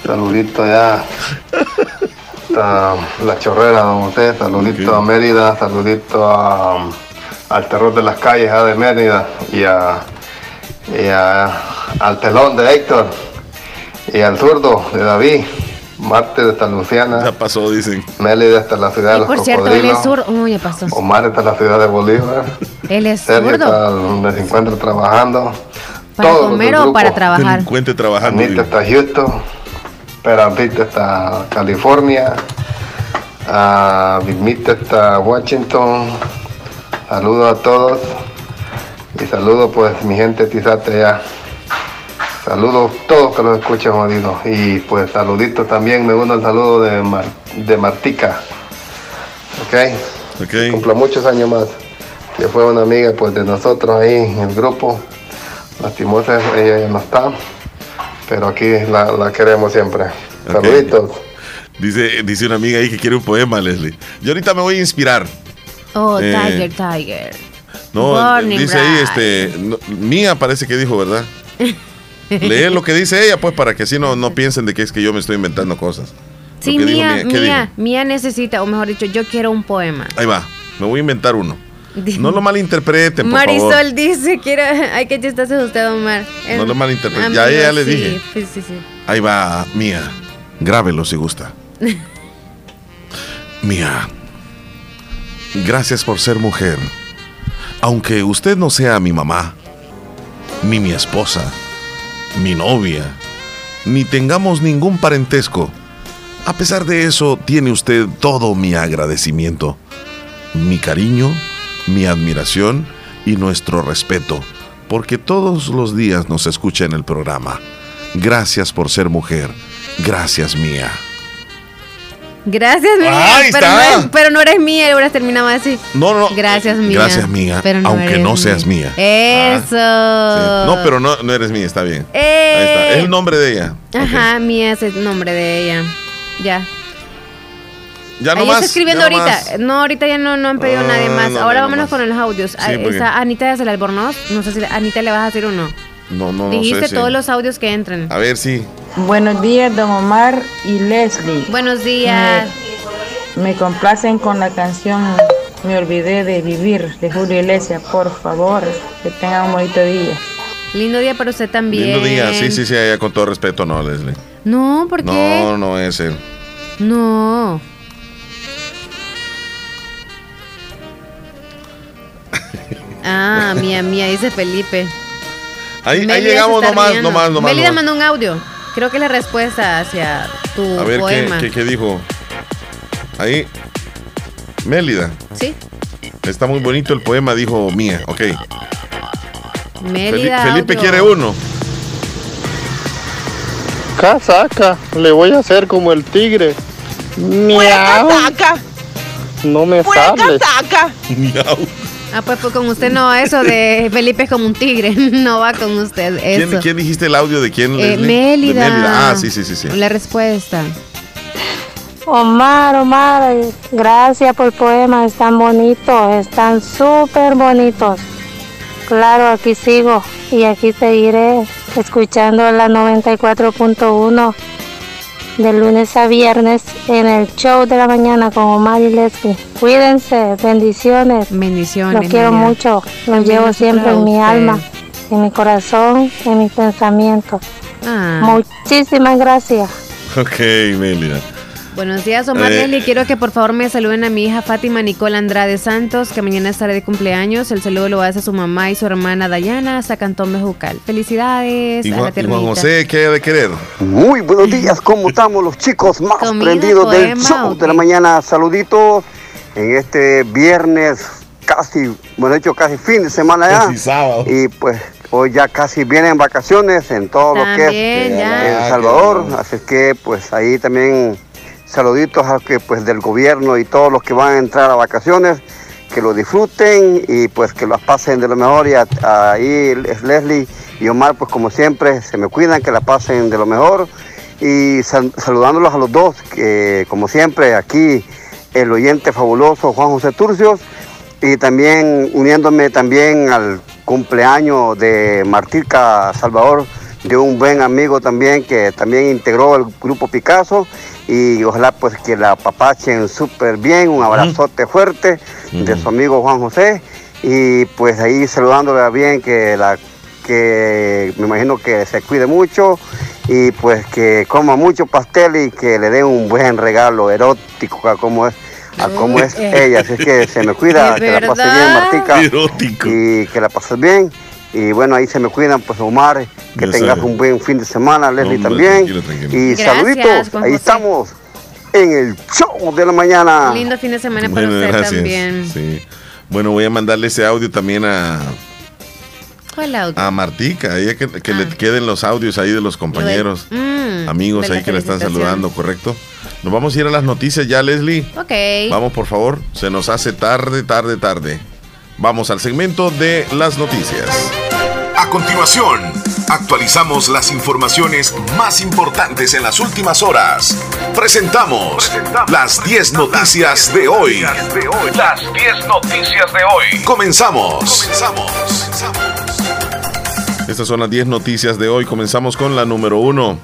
Saluditos ya. hasta La Chorrera, don José, saludito a Mérida, saludito a, al terror de las calles ah, de Mérida y, a, y a- al telón de Héctor y al zurdo de David, Marte de hasta Luciana. Ya pasó, dicen. Mérida hasta la ciudad de Y los por cierto, él es cocodrilos. zurdo. Uy, ya pasó. Omar está en la ciudad de Bolívar. Él es Sergio está zurdo. donde se encuentra trabajando. ¿Para Todos comer o para trabajar? Delincuente trabajando. Anita está Houston. Peraltita está California. Vigmita está Washington. Saludos a todos. Y saludos pues mi gente de Tizate ya. Saludos a todos que los escuchan, jodido. Y pues saluditos también, me uno el saludo de, Mar- de Martica. ¿Ok? Ok. Cumpla muchos años más. Que fue una amiga pues de nosotros ahí en el grupo. Lastimosa ella ya no está. Pero aquí la, la queremos siempre. Saluditos. Dice, dice una amiga ahí que quiere un poema, Leslie. Yo ahorita me voy a inspirar. Oh, Eh, Tiger, Tiger. No, Burning dice ahí, este, no, mía parece que dijo, ¿verdad? (laughs) (laughs) Leer lo que dice ella, pues, para que así no, no piensen de que es que yo me estoy inventando cosas. Sí, que dijo Mía, Mía, ¿qué Mía, necesita, o mejor dicho, yo quiero un poema. Ahí va, me voy a inventar uno. No lo malinterpreten, por Marisol favor. dice, quiero, (laughs) ay, qué chistoso es usted, Omar. No lo malinterpreten. Ya ella le dije. pues, sí, sí. Ahí va, Mía. Grábelo si gusta. (laughs) Mía, gracias por ser mujer. Aunque usted no sea mi mamá, ni mi esposa, mi novia, ni tengamos ningún parentesco, a pesar de eso tiene usted todo mi agradecimiento, mi cariño, mi admiración y nuestro respeto, porque todos los días nos escucha en el programa. Gracias por ser mujer. Gracias, Mía. Gracias, Mía. Ahí pero. No pero no eres mía, hubieras terminado así. No, no. Gracias, Mía. Gracias, Mía. Pero no aunque no seas mía. Eso. Sí. No, pero no, no eres mía, está bien. Eh. Ahí está. Es el nombre de ella. Ajá, Mía es el nombre de ella. Ya. Ya no Ahí más. está escribiendo ahorita. más. No, ahorita ya no, no han pedido Ah, nadie más. Ahora vámonos más. con los audios. Ah, porque- Anita el Albornoz. No sé si Anita le vas a decir uno. No, no, no Dijiste sé. todos los audios que entran. A ver, sí. Buenos días, don Omar y Leslie. Buenos días. Me, me complacen con la canción Me olvidé de vivir de Julio Iglesias, por favor. Que tengan un bonito día. Lindo día para usted también. Lindo día. Sí, sí, sí, con todo respeto, no, Leslie. No, ¿por qué? No, no es él. No. (laughs) Ah, mía, mía, dice Felipe. Ahí, ahí llegamos nomás, nomás, nomás. Mélida nomás. mandó un audio. Creo que es la respuesta hacia tu A ver, ¿qué, poema. qué, qué dijo? Ahí. Mélida. Sí, Está muy bonito el poema, dijo Mía. Ok. Mélida. Felipe audio. quiere uno. Casaca, le voy a hacer como el tigre. Miau. No me sale. Miau. Ah, pues, pues con usted no, eso de Felipe es como un tigre. (laughs) No va con usted. Eso. ¿Quién, quién dijiste el audio de quién? Eh? Mélida. De Mélida. Ah, sí, sí, sí, sí. La respuesta. Omar, Omar, gracias por el poema, están bonitos, están súper bonitos. Claro, aquí sigo y aquí seguiré escuchando la 94.1 de lunes a viernes en el show de la mañana con Omar y Leslie. Cuídense, bendiciones. Bendiciones. Los quiero mucho, los También llevo siempre en mi alma, en mi corazón, en mis pensamientos. Ah. Muchísimas gracias. Ok, Mélida. Buenos días, Omar Eh. Leslie. Quiero que por favor me saluden a mi hija Fátima Nicole Andrade Santos, que mañana estará de cumpleaños. El saludo lo hace a su mamá y su hermana Dayana, hasta Cantón Mejucal. Felicidades ¿Y a la y. Juan José qué ha de querer? Muy buenos días, ¿cómo estamos los chicos más Comida, prendidos del show ¿o de la mañana? Saluditos en este viernes, casi, bueno, hecho casi fin de semana ya. Casi sábado. Y pues hoy ya casi vienen vacaciones en todo lo que También, es ya. El Salvador, así que pues ahí también saluditos a que pues del gobierno y todos los que van a entrar a vacaciones, que lo disfruten y pues que las pasen de lo mejor. Y ahí es Leslie y Omar pues como siempre se me cuidan, que la pasen de lo mejor. Y sal- saludándolos a los dos, que como siempre aquí el oyente fabuloso Juan José Turcios y también uniéndome también al cumpleaños de Martica Salvador, de un buen amigo también que también integró el grupo Picasso y ojalá pues que la papachen súper bien, un abrazote fuerte de su amigo Juan José. Y pues ahí saludándole bien que la que me imagino que se cuide mucho y pues que coma mucho pastel y que le dé un buen regalo erótico a como es a cómo es (laughs) ella, así que se me cuida, ¿De que la pase bien Martica y que la pases bien y bueno ahí se me cuidan pues Omar, que Ya tengas sabe. un buen fin de semana, Leslie Hombre, también tranquilo, tranquilo. y Gracias, saluditos, Juan ahí José. estamos en el show de la mañana. Lindo fin de semana para Bueno, usted gracias. también. Sí. Bueno, voy a mandarle ese audio también a, ¿Cuál audio? a Martica, ella que, que le queden los audios ahí de los compañeros, Mm, amigos la ahí que le están saludando, ¿correcto? Nos vamos a ir a las noticias ya, Leslie. Ok. Vamos, por favor. Se nos hace tarde, tarde, tarde. Vamos al segmento de las noticias. A continuación, actualizamos las informaciones más importantes en las últimas horas. Presentamos las 10 noticias de hoy. Las 10 noticias de hoy. Comenzamos. Estas son las 10 noticias de hoy. Comenzamos con la número 1.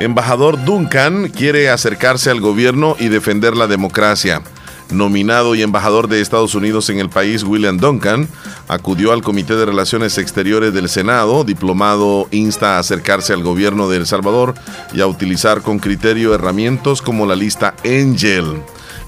Embajador Duncan quiere acercarse al gobierno y defender la democracia. Nominado y embajador de Estados Unidos en el país, William Duncan, acudió al Comité de Relaciones Exteriores del Senado. Diplomado insta a acercarse al gobierno de El Salvador y a utilizar con criterio herramientas como la lista Angel.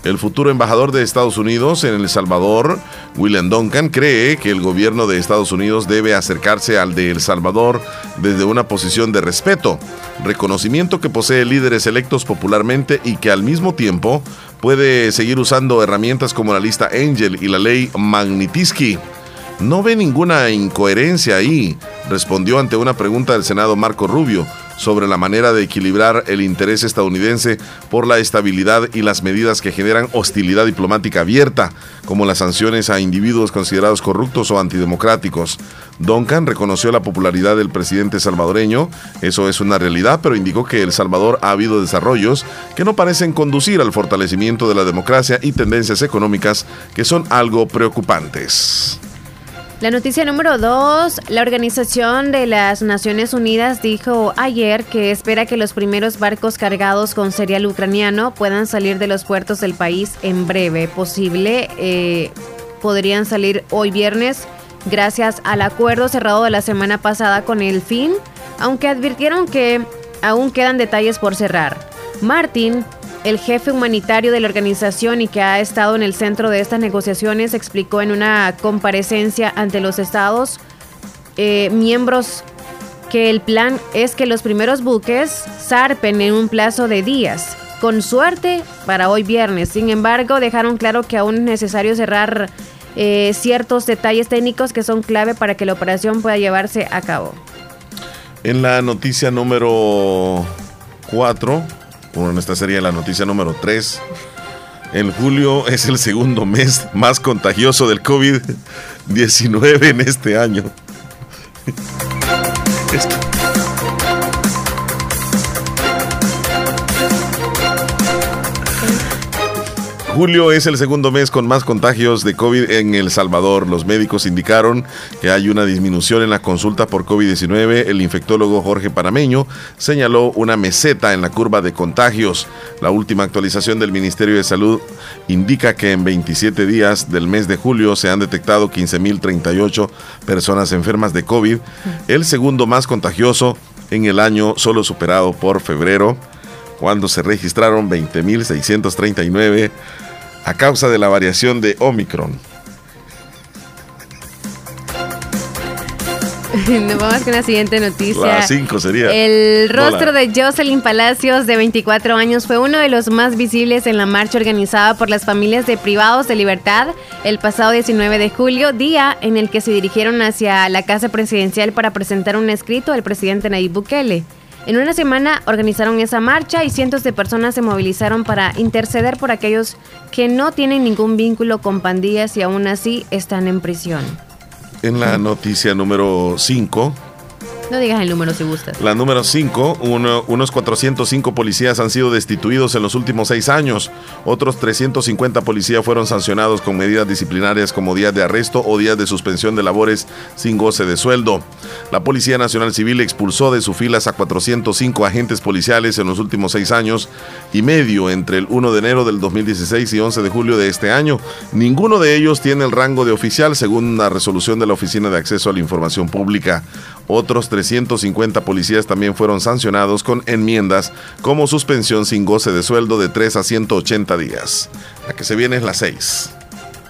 El futuro embajador de Estados Unidos en El Salvador, William Duncan, cree que el gobierno de Estados Unidos debe acercarse al de El Salvador desde una posición de respeto, reconocimiento que posee líderes electos popularmente y que al mismo tiempo puede seguir usando herramientas como la lista Angel y la ley Magnitsky. No ve ninguna incoherencia ahí, respondió ante una pregunta del Senado Marco Rubio sobre la manera de equilibrar el interés estadounidense por la estabilidad y las medidas que generan hostilidad diplomática abierta, como las sanciones a individuos considerados corruptos o antidemocráticos. Duncan reconoció la popularidad del presidente salvadoreño, eso es una realidad, pero indicó que El Salvador ha habido desarrollos que no parecen conducir al fortalecimiento de la democracia y tendencias económicas que son algo preocupantes. La noticia número dos, la Organización de las Naciones Unidas dijo ayer que espera que los primeros barcos cargados con cereal ucraniano puedan salir de los puertos del país en breve. Posible, eh, podrían salir hoy viernes gracias al acuerdo cerrado de la semana pasada con el fin, aunque advirtieron que aún quedan detalles por cerrar. Martin, el jefe humanitario de la organización y que ha estado en el centro de estas negociaciones, explicó en una comparecencia ante los estados eh, miembros que el plan es que los primeros buques zarpen en un plazo de días, con suerte para hoy viernes. Sin embargo, dejaron claro que aún es necesario cerrar eh, ciertos detalles técnicos que son clave para que la operación pueda llevarse a cabo. En la noticia número 4, bueno, esta sería la noticia número 3. En julio es el segundo mes más contagioso del COVID-19 en este año. Esto- Julio es el segundo mes con más contagios de COVID en El Salvador. Los médicos indicaron que hay una disminución en las consultas por COVID-19. El infectólogo Jorge Parameño señaló una meseta en la curva de contagios. La última actualización del Ministerio de Salud indica que en 27 días del mes de julio se han detectado 15.038 personas enfermas de COVID, el segundo más contagioso en el año, solo superado por febrero cuando se registraron 20.639 a causa de la variación de Omicron. (laughs) Nos vamos con la siguiente noticia. La 5 sería. El rostro de Jocelyn Palacios, de 24 años, fue uno de los más visibles en la marcha organizada por las familias de privados de libertad el pasado 19 de julio, día en el que se dirigieron hacia la Casa Presidencial para presentar un escrito al presidente Nayib Bukele. En una semana organizaron esa marcha y cientos de personas se movilizaron para interceder por aquellos que no tienen ningún vínculo con pandillas y aún así están en prisión. En la noticia número 5, No digas el número si gustas. La número 5, unos 405 policías han sido destituidos en los últimos seis años. Otros 350 policías fueron sancionados con medidas disciplinarias como días de arresto o días de suspensión de labores sin goce de sueldo. La Policía Nacional Civil expulsó de sus filas a 405 agentes policiales en los últimos seis años y medio entre el 1 de enero del 2016 y 11 de julio de este año. Ninguno de ellos tiene el rango de oficial según una resolución de la Oficina de Acceso a la Información Pública. Otros 350 policías también fueron sancionados con enmiendas como suspensión sin goce de sueldo de 3 a 180 días. La que se viene es la 6.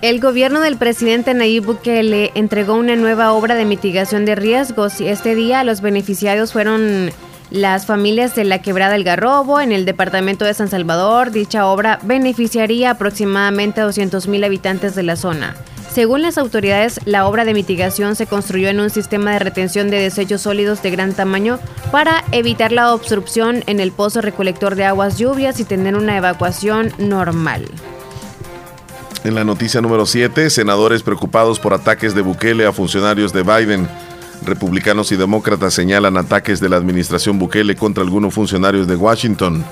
El gobierno del presidente Nayib Bukele entregó una nueva obra de mitigación de riesgos y este día los beneficiarios fueron las familias de la Quebrada del Garrobo en el departamento de San Salvador. Dicha obra beneficiaría aproximadamente a 200.000 habitantes de la zona. Según las autoridades, la obra de mitigación se construyó en un sistema de retención de desechos sólidos de gran tamaño para evitar la obstrucción en el pozo recolector de aguas lluvias y tener una evacuación normal. En la noticia número 7, senadores preocupados por ataques de Bukele a funcionarios de Biden. Republicanos y demócratas señalan ataques de la administración Bukele contra algunos funcionarios de Washington.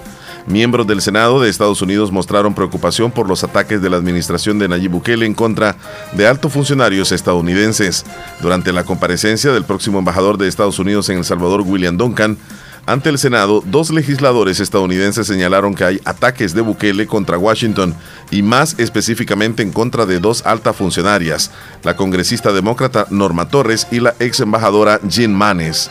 Miembros del Senado de Estados Unidos mostraron preocupación por los ataques de la administración de Nayib Bukele en contra de altos funcionarios estadounidenses. Durante la comparecencia del próximo embajador de Estados Unidos en El Salvador, William Duncan, ante el Senado, dos legisladores estadounidenses señalaron que hay ataques de Bukele contra Washington y más específicamente en contra de dos altas funcionarias, la congresista demócrata Norma Torres y la ex embajadora Jean Manes.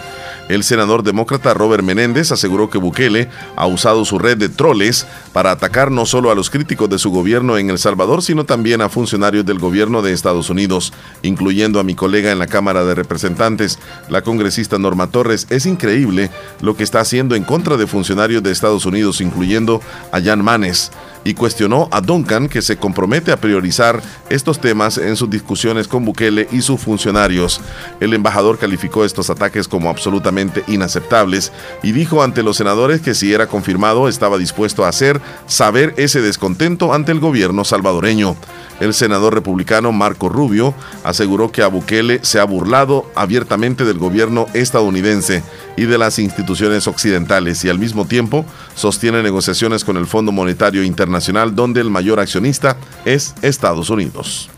El senador demócrata Robert Menéndez aseguró que Bukele ha usado su red de troles para atacar no solo a los críticos de su gobierno en El Salvador, sino también a funcionarios del gobierno de Estados Unidos, incluyendo a mi colega en la Cámara de Representantes, la congresista Norma Torres. Es increíble lo que está haciendo en contra de funcionarios de Estados Unidos, incluyendo a Jan Manes y cuestionó a Duncan que se compromete a priorizar estos temas en sus discusiones con Bukele y sus funcionarios. El embajador calificó estos ataques como absolutamente inaceptables y dijo ante los senadores que si era confirmado estaba dispuesto a hacer saber ese descontento ante el gobierno salvadoreño. El senador republicano Marco Rubio aseguró que a Bukele se ha burlado abiertamente del gobierno estadounidense y de las instituciones occidentales y al mismo tiempo sostiene negociaciones con el Fondo Monetario Internacional donde el mayor accionista es Estados Unidos.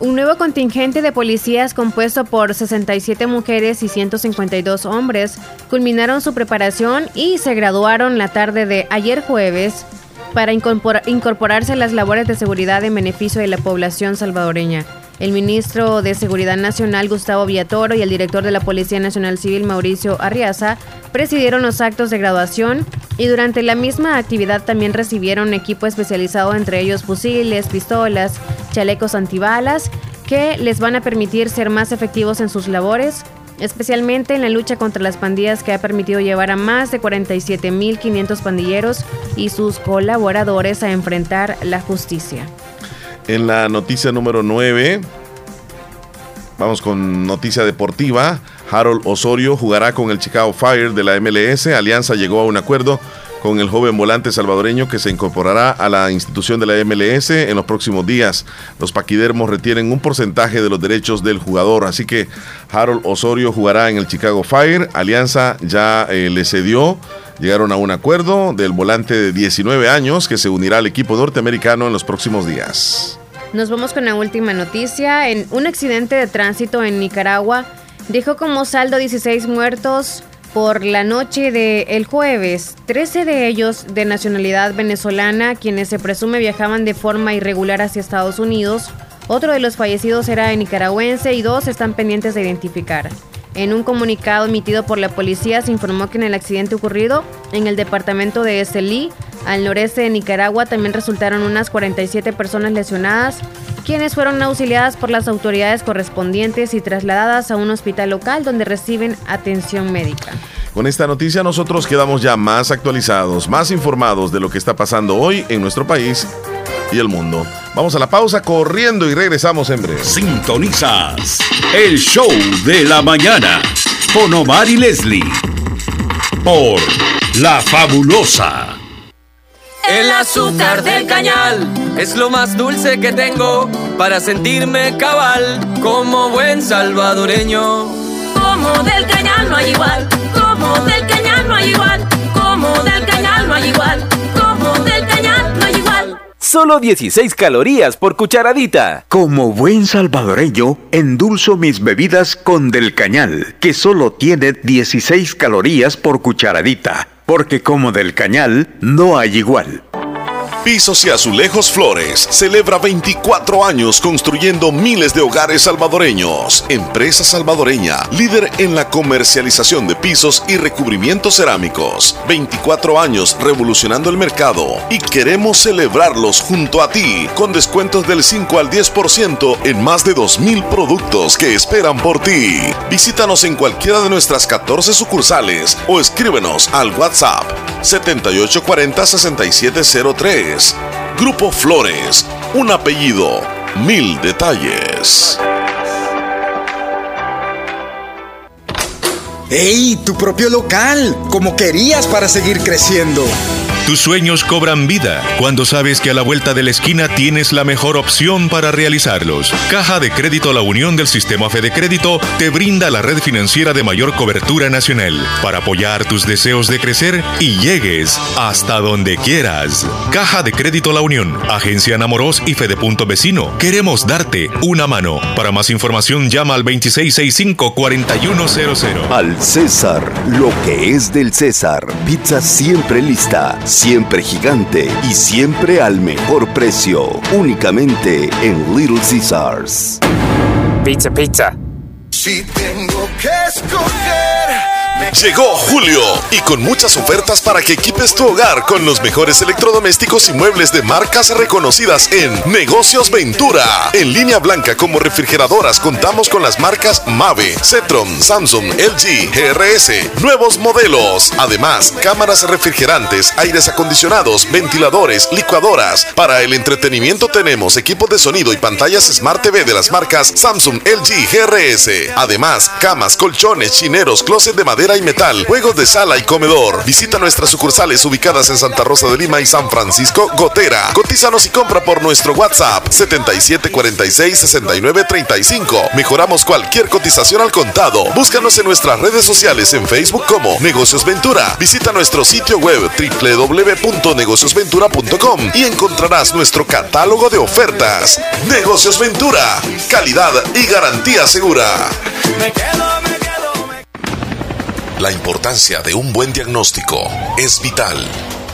Un nuevo contingente de policías compuesto por 67 mujeres y 152 hombres culminaron su preparación y se graduaron la tarde de ayer jueves para incorporarse a las labores de seguridad en beneficio de la población salvadoreña. El ministro de Seguridad Nacional, Gustavo Villatoro, y el director de la Policía Nacional Civil, Mauricio Arriaza, presidieron los actos de graduación y durante la misma actividad también recibieron equipo especializado, entre ellos fusiles, pistolas, chalecos antibalas, que les van a permitir ser más efectivos en sus labores, especialmente en la lucha contra las pandillas que ha permitido llevar a más de 47.500 pandilleros y sus colaboradores a enfrentar la justicia. En la noticia número 9, vamos con noticia deportiva. Harold Osorio jugará con el Chicago Fire de la MLS. Alianza llegó a un acuerdo con el joven volante salvadoreño que se incorporará a la institución de la MLS en los próximos días. Los paquidermos retienen un porcentaje de los derechos del jugador, así que Harold Osorio jugará en el Chicago Fire. Alianza ya eh, le cedió. Llegaron a un acuerdo del volante de 19 años que se unirá al equipo norteamericano en los próximos días. Nos vamos con la última noticia. En un accidente de tránsito en Nicaragua dejó como saldo 16 muertos, por la noche del jueves, 13 de ellos de nacionalidad venezolana, quienes se presume viajaban de forma irregular hacia Estados Unidos. Otro de los fallecidos era nicaragüense y dos están pendientes de identificar. En un comunicado emitido por la policía se informó que en el accidente ocurrido en el departamento de Estelí, al noreste de Nicaragua, también resultaron unas 47 personas lesionadas, quienes fueron auxiliadas por las autoridades correspondientes y trasladadas a un hospital local donde reciben atención médica. Con esta noticia nosotros quedamos ya más actualizados, más informados de lo que está pasando hoy en nuestro país y el mundo. Vamos a la pausa corriendo y regresamos en breve. Sintonizas el show de la mañana con Omar y Leslie por La Fabulosa. El azúcar del cañal es lo más dulce que tengo para sentirme cabal como buen salvadoreño. como del cañal no hay igual, como del cañal no hay igual, como del cañal no hay igual, como del cañal no hay igual. Solo 16 calorías por cucharadita. Como buen salvadoreño, endulzo mis bebidas con Del Cañal, que solo tiene 16 calorías por cucharadita, porque como Del Cañal no hay igual. Pisos y Azulejos Flores celebra 24 años construyendo miles de hogares salvadoreños. Empresa salvadoreña, líder en la comercialización de pisos y recubrimientos cerámicos. 24 años revolucionando el mercado y queremos celebrarlos junto a ti con descuentos del 5 al 10% en más de 2.000 productos que esperan por ti. Visítanos en cualquiera de nuestras 14 sucursales o escríbenos al WhatsApp 7840-6703. Grupo Flores, un apellido, mil detalles. ¡Ey! Tu propio local, como querías para seguir creciendo. Tus sueños cobran vida cuando sabes que a la vuelta de la esquina tienes la mejor opción para realizarlos. Caja de Crédito La Unión del Sistema Fede Crédito te brinda la red financiera de mayor cobertura nacional para apoyar tus deseos de crecer y llegues hasta donde quieras. Caja de Crédito La Unión, Agencia Namoros y Fedepunto Vecino. Queremos darte una mano. Para más información llama al 2665-4100. Al César, lo que es del César. Pizza siempre lista, siempre gigante y siempre al mejor precio. Únicamente en Little Caesars. Pizza, pizza. Si tengo que escoger. Llegó Julio y con muchas ofertas para que equipes tu hogar con los mejores electrodomésticos y muebles de marcas reconocidas en Negocios Ventura. En línea blanca como refrigeradoras contamos con las marcas Mave, Cetron, Samsung, LG, GRS, nuevos modelos. Además, cámaras refrigerantes, aires acondicionados, ventiladores, licuadoras. Para el entretenimiento tenemos equipos de sonido y pantallas Smart TV de las marcas Samsung, LG, GRS. Además, camas, colchones, chineros, closet de madera y metal, juegos de sala y comedor. Visita nuestras sucursales ubicadas en Santa Rosa de Lima y San Francisco Gotera. Cotízanos y compra por nuestro WhatsApp 77466935. Mejoramos cualquier cotización al contado. Búscanos en nuestras redes sociales en Facebook como Negocios Ventura. Visita nuestro sitio web www.negociosventura.com y encontrarás nuestro catálogo de ofertas. Negocios Ventura, calidad y garantía segura. La importancia de un buen diagnóstico es vital.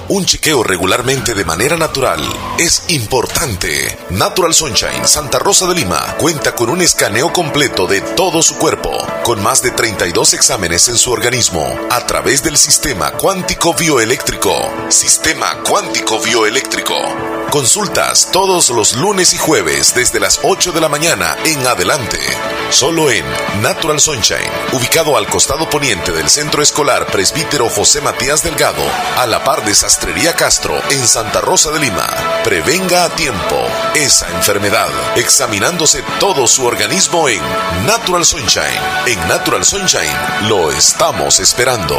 Un chequeo regularmente de manera natural es importante. Natural Sunshine Santa Rosa de Lima cuenta con un escaneo completo de todo su cuerpo, con más de 32 exámenes en su organismo, a través del sistema cuántico bioeléctrico. Sistema cuántico bioeléctrico. Consultas todos los lunes y jueves desde las 8 de la mañana en adelante. Solo en Natural Sunshine, ubicado al costado poniente del Centro Escolar Presbítero José Matías Delgado, a la par de Sastrería Castro en Santa Rosa de Lima. Prevenga a tiempo esa enfermedad, examinándose todo su organismo en Natural Sunshine. En Natural Sunshine lo estamos esperando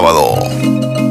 sábado.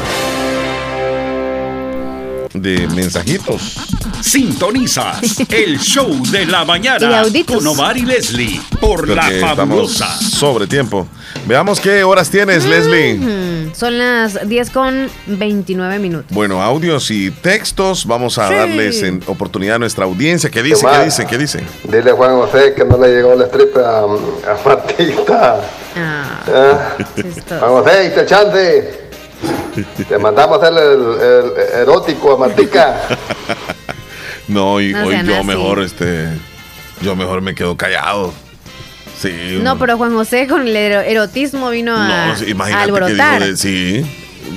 De mensajitos. Sintonizas el show de la mañana con Omar y Leslie por la fabulosa. sobre tiempo. Veamos qué horas tienes, Leslie. Son las 10 con 29 minutos. Bueno, audios y textos. Vamos a Sí. darles en oportunidad a nuestra audiencia. ¿Qué dice? ¿Qué dice? ¿Qué dice? Dile a Juan José que no le llegó el strip a, a Martita. Ah, Ah. Juan José, te chance. Te mandamos el, el- el erótico a Martica. (laughs) No, y No hoy yo así. mejor, este, yo mejor me quedo callado. Sí. no, pero Juan José con el ero- erotismo vino a, No, sí, a imagínate que alborotar. dijo de- sí,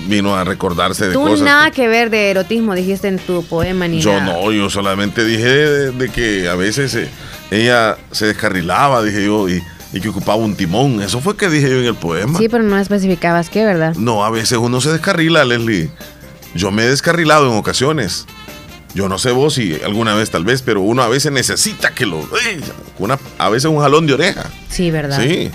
vino a recordarse de Tú cosas. nada que ver de erotismo dijiste en tu poema ni Yo nada. no, yo solamente dije de, de que a veces eh, ella se descarrilaba, dije yo, y, y que ocupaba un timón. Eso fue que dije yo en el poema. Sí, pero no especificabas qué, ¿verdad? No, a veces uno se descarrila, Leslie. Yo me he descarrilado en ocasiones. Yo no sé vos si alguna vez tal vez, pero uno a veces necesita que lo... A veces un jalón de oreja. Sí, ¿verdad? Sí,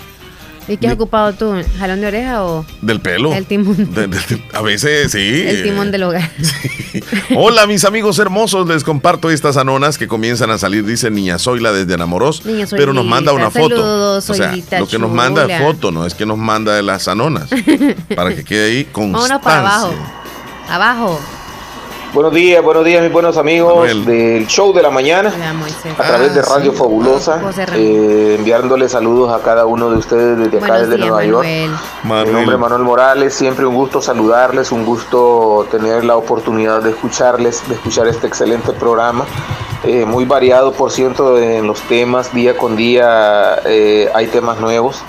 ¿Y qué has ocupado tú? ¿Jalón de oreja o del pelo. el timón? De- de- a veces sí. El timón del hogar. (laughs) Hola mis amigos hermosos, les comparto estas anonas que comienzan a salir, dice Niña Zoila desde Enamoros, Niña pero nos manda una foto. saludos, o sea, lo que nos manda es foto, no es que nos manda de las anonas, (laughs) para que quede ahí constancia. Vámonos para abajo. Abajo. Buenos días, buenos días mis buenos amigos del show de la mañana a través de Radio Fabulosa, Ramón. eh, enviándole saludos a cada uno de ustedes desde acá Buenos desde días, Nueva York. Manuel. Mi nombre es Manuel Morales, siempre un gusto saludarles, un gusto tener la oportunidad de escucharles, de escuchar este excelente programa. Eh, muy variado, por cierto, en los temas, día con día eh, hay temas nuevos.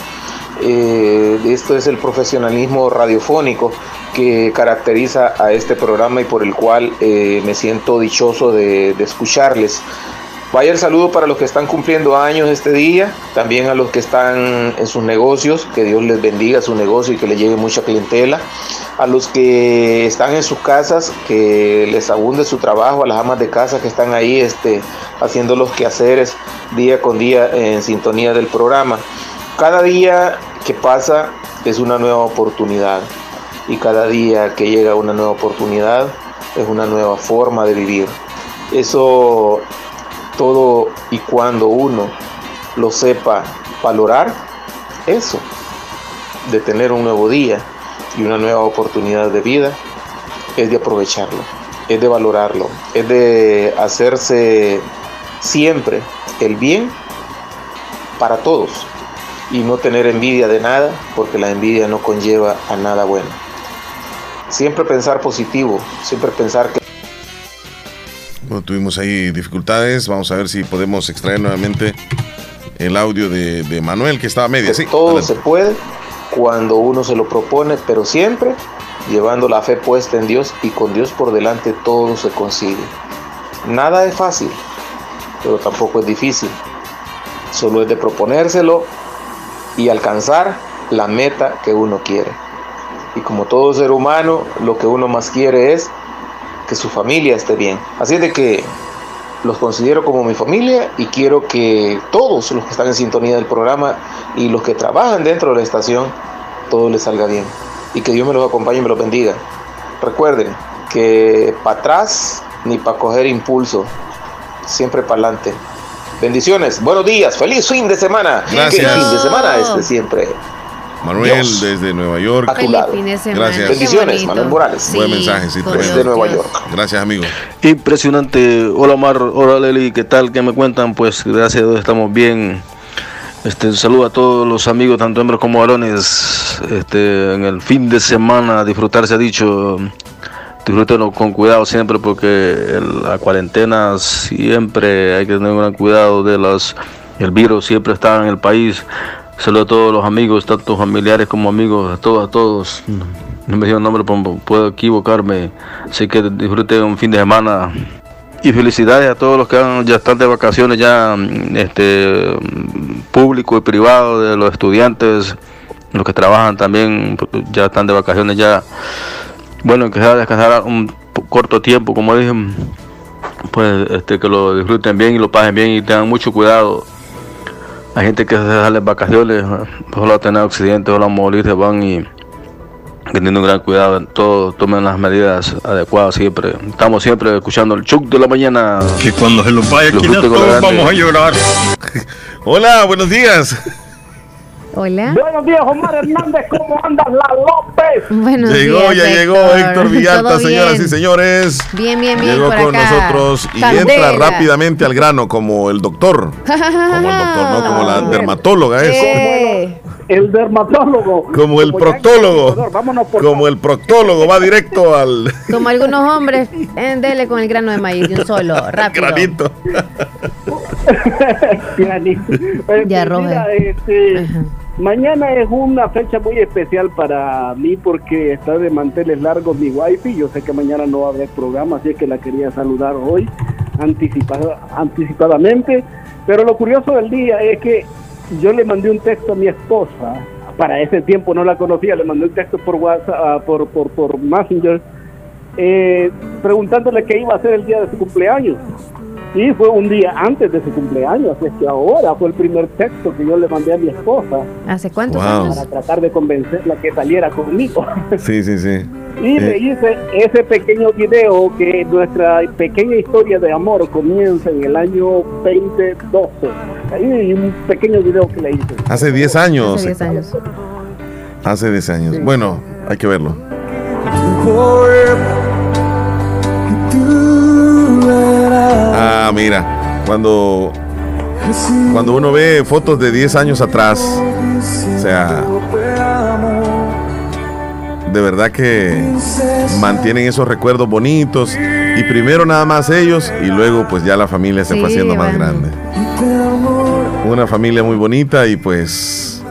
Eh, esto es el profesionalismo radiofónico que caracteriza a este programa y por el cual eh, me siento dichoso de, escucharles. Vaya el saludo para los que están cumpliendo años este día, también a los que están en sus negocios, que Dios les bendiga su negocio y que les llegue mucha clientela. A los que están en sus casas, que les abunde su trabajo, a las amas de casa que están ahí este, haciendo los quehaceres día con día en sintonía del programa. Cada día que pasa es una nueva oportunidad y cada día que llega una nueva oportunidad es una nueva forma de vivir. Eso todo y cuando uno lo sepa valorar, eso, de tener un nuevo día y una nueva oportunidad de vida, es de aprovecharlo, es de valorarlo, es de hacerse siempre el bien para todos y no tener envidia de nada, porque la envidia no conlleva a nada bueno. Siempre pensar positivo, siempre pensar que Bueno, tuvimos ahí dificultades, vamos a ver si podemos extraer nuevamente el audio de, de Manuel que estaba media. Sí, todo adelante. se puede cuando uno se lo propone, pero siempre llevando la fe puesta en Dios y con Dios por delante todo se consigue. Nada es fácil, pero tampoco es difícil. Solo es de proponérselo y alcanzar la meta que uno quiere. Y como todo ser humano, lo que uno más quiere es que su familia esté bien. Así es de que los considero como mi familia y quiero que todos los que están en sintonía del programa y los que trabajan dentro de la estación, todo les salga bien. Y que Dios me los acompañe y me los bendiga. Recuerden que para atrás ni para coger impulso, siempre para adelante. Bendiciones, buenos días, feliz fin de semana. Que el Gracias. fin de semana esté siempre. Manuel Dios. desde Nueva York. A tu Feliz lado. fin de semana, Gracias. Bendiciones. Manuel Morales. Buen Sí, mensaje, sí. Desde Nueva York. Gracias, amigo. Impresionante. Hola Omar, hola Leli, ¿qué tal? ¿Qué me cuentan? Pues gracias a Dios estamos bien. Este, un saludo a todos los amigos, tanto hembras como varones. Este, en el fin de semana, disfrutar se ha dicho. Disfrútenlo con cuidado siempre porque la cuarentena siempre hay que tener un gran cuidado de las el virus siempre está en el país. Saludo a todos los amigos, tanto familiares como amigos, a todos, a todos. No me digo el nombre, puedo equivocarme. Así que disfruten un fin de semana y felicidades a todos los que ya están de vacaciones, ya este público y privado, de los estudiantes, los que trabajan también, ya están de vacaciones ya. Bueno, que sea descansar un corto tiempo, como dije, pues este que lo disfruten bien y lo pasen bien y tengan mucho cuidado. Hay gente que se sale vacaciones, ojalá tener accidentes, ojalá morirse, van y teniendo un gran cuidado en todo, tomen las medidas adecuadas siempre. Estamos siempre escuchando el chuc de la mañana. Que cuando se los vaya aquí todos vamos a llorar. (laughs) Hola, buenos días. Hola. Buenos días, Omar Hernández. ¿Cómo andas, la López? Buenos llegó, días, ya llegó Héctor (laughs) Villalta, ¿Todo señoras bien? y señores. Bien, bien, bien. Llegó por con acá. nosotros y Candela. entra rápidamente al grano como el doctor. (laughs) Como el doctor, no como la dermatóloga es. Eh, El dermatólogo. Como el Como proctólogo. Vámonos por Como el proctólogo va directo al como algunos hombres, eh, dele con el grano de maíz de un solo, (laughs) rápido. granito. (laughs) Eh, Ya, mira, Roger. este, mañana es una fecha muy especial para mí porque está de manteles largos mi wifi. Yo sé que mañana no va a haber programa, así es que la quería saludar hoy anticipada, anticipadamente. Pero lo curioso del día es que yo le mandé un texto a mi esposa. Para ese tiempo no la conocía, le mandé un texto por WhatsApp, ah, por, por, por Messenger, eh, preguntándole qué iba a hacer el día de su cumpleaños. Y fue un día antes de su cumpleaños, es que ahora fue el primer texto que yo le mandé a mi esposa ¿Hace cuántos Wow. años? para tratar de convencerla que saliera conmigo. (laughs) Sí, sí, sí. Y le Eh, hice ese pequeño video que nuestra pequeña historia de amor comienza en el año 2012. Ahí un pequeño video que le hice. hace 10 años. Hace 10 años. Hace 10 años. Bueno, hay que verlo. Ah, mira, cuando cuando uno ve fotos de 10 años atrás, o sea, de verdad que mantienen esos recuerdos bonitos y primero nada más ellos y luego pues ya la familia se fue Sí, haciendo más bueno. grande. Una familia muy bonita y pues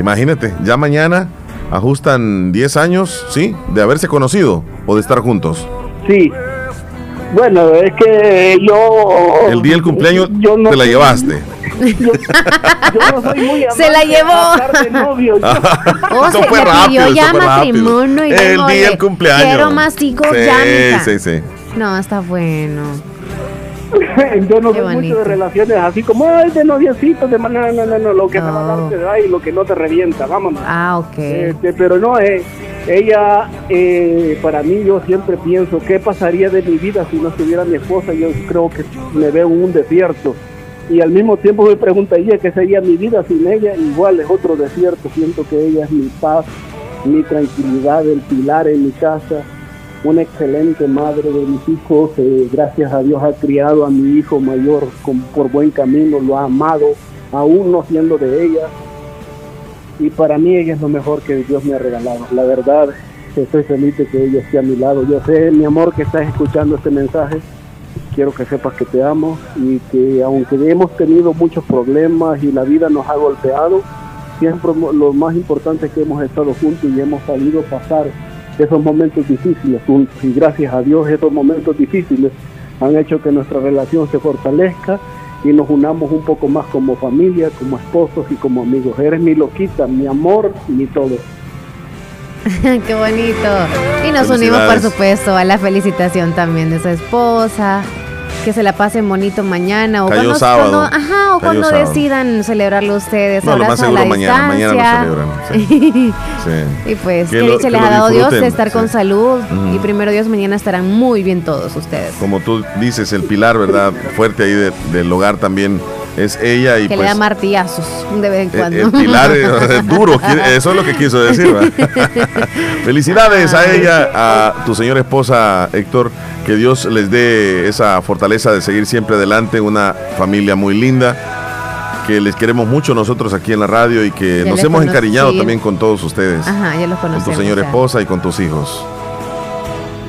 imagínate, ya mañana ajustan 10 años, ¿sí? De haberse conocido o de estar juntos. Sí. Bueno, es que yo... El día del cumpleaños yo no te la llevaste. Yo no soy muy (laughs) Se la llevó. de novio. Yo- (laughs) Oh, Eso fue rápido, eso ya fue rápido. matrimonio y El día de, del cumpleaños. Quiero más hijos Sí, ya, mija. sí, sí. No, está bueno. (laughs) yo no soy mucho de relaciones así como, ay, de noviecitos, de manera, no, no, no, lo que me va a dar te da y lo que no te revienta, vámonos. Ah, ok. Este, pero no, eh, ella, eh, para mí, yo siempre pienso, ¿qué pasaría de mi vida si no estuviera mi esposa? Yo creo que me veo un desierto. Y al mismo tiempo me pregunta ella qué sería mi vida sin ella, igual es otro desierto. Siento que ella es mi paz, mi tranquilidad, el pilar en mi casa, una excelente madre de mis hijos. eh, gracias a Dios ha criado a mi hijo mayor con- por buen camino, lo ha amado, aún no siendo de ella y para mí ella es lo mejor que Dios me ha regalado. La verdad, estoy feliz de que ella esté a mi lado. Yo sé, mi amor, que estás escuchando este mensaje. Quiero que sepas que te amo y que aunque hemos tenido muchos problemas y la vida nos ha golpeado, siempre lo más importante es que hemos estado juntos y hemos salido pasar esos momentos difíciles juntos. Y gracias a Dios esos momentos difíciles han hecho que nuestra relación se fortalezca y nos unamos un poco más como familia, como esposos y como amigos. Eres mi loquita, mi amor y mi todo. (laughs) Qué bonito. Y nos unimos, por supuesto, a la felicitación también de su esposa. Que se la pasen bonito mañana. O Cayó cuando, sábado. cuando- ajá, o Cayó cuando sábado. decidan celebrarlo ustedes. No, lo más a la seguro mañana, mañana lo. (laughs) Sí. y pues, Que que lo- dicha que les ha dado Dios de estar con salud. Y primero Dios, mañana estarán muy bien todos ustedes. Como tú dices, el pilar, ¿verdad? Fuerte ahí de- del hogar también es ella y que pues le da martillazos de vez en eh, cuando. el pilar es, (laughs) es duro, qui- eso es lo que quiso decir. (laughs) Felicidades a ella, a tu señora esposa Héctor, que Dios les dé esa fortaleza de seguir siempre adelante, una familia muy linda, que les queremos mucho nosotros aquí en la radio y que Ya nos hemos conocí. encariñado también con todos ustedes, Ajá, ya los con conocemos. tu señora esposa y con tus hijos.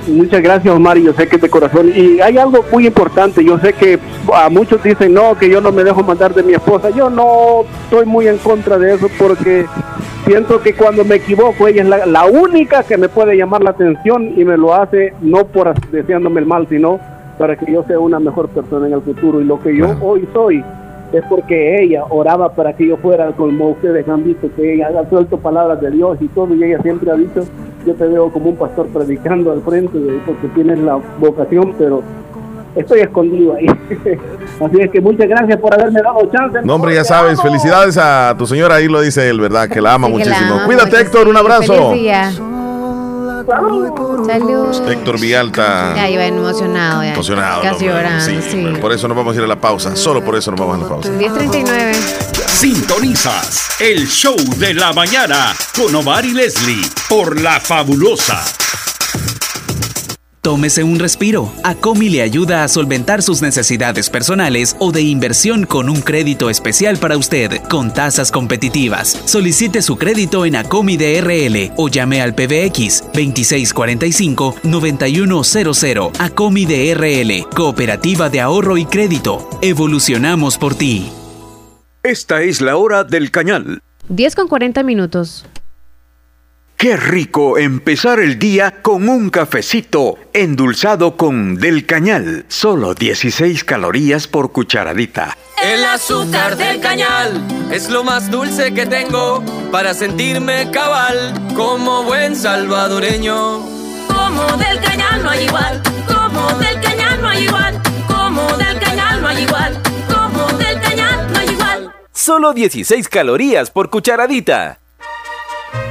Muchas gracias, Omar, y yo sé que es de corazón. Y hay algo muy importante, yo sé que a muchos dicen, no, que yo no me dejo mandar de mi esposa. Yo no estoy muy en contra de eso porque siento que cuando me equivoco, ella es la, la única que me puede llamar la atención y me lo hace no por deseándome el mal, sino para que yo sea una mejor persona en el futuro. Y lo que yo hoy soy es porque ella oraba para que yo fuera como ustedes han visto, que ella ha suelto palabras de Dios y todo, y ella siempre ha dicho, yo te veo como un pastor predicando al frente, de- porque tienes la vocación, pero estoy escondido ahí. (laughs) Así es que muchas gracias por haberme dado chance. No, hombre, ya sabes, felicidades a tu señora, ahí lo dice él, ¿verdad? Que la ama Sí, la muchísimo. ama Cuídate, Héctor, un sí. abrazo. Feliz día. Salud. Héctor Villalta. Ya iba emocionado ya. Emocionado. Casi llorando, sí. Por eso nos vamos a ir a la pausa. Solo por eso nos vamos a la pausa. 10.39. Sintonizas el show de la mañana con Omar y Leslie por La Fabulosa. Tómese un respiro. Acomi le ayuda a solventar sus necesidades personales o de inversión con un crédito especial para usted, con tasas competitivas. Solicite su crédito en Acomi DRL o llame al PBX 2645-9100. Acomi DRL, Cooperativa de Ahorro y Crédito. Evolucionamos por ti. Esta es la hora del cañal. 10 con 40 minutos. Qué rico empezar el día con un cafecito endulzado con Del Cañal. Solo 16 calorías por cucharadita. El azúcar del cañal es lo más dulce que tengo para sentirme cabal como buen salvadoreño. Como del cañal no hay igual, como del cañal no hay igual, como del cañal no hay igual, Solo 16 calorías por cucharadita.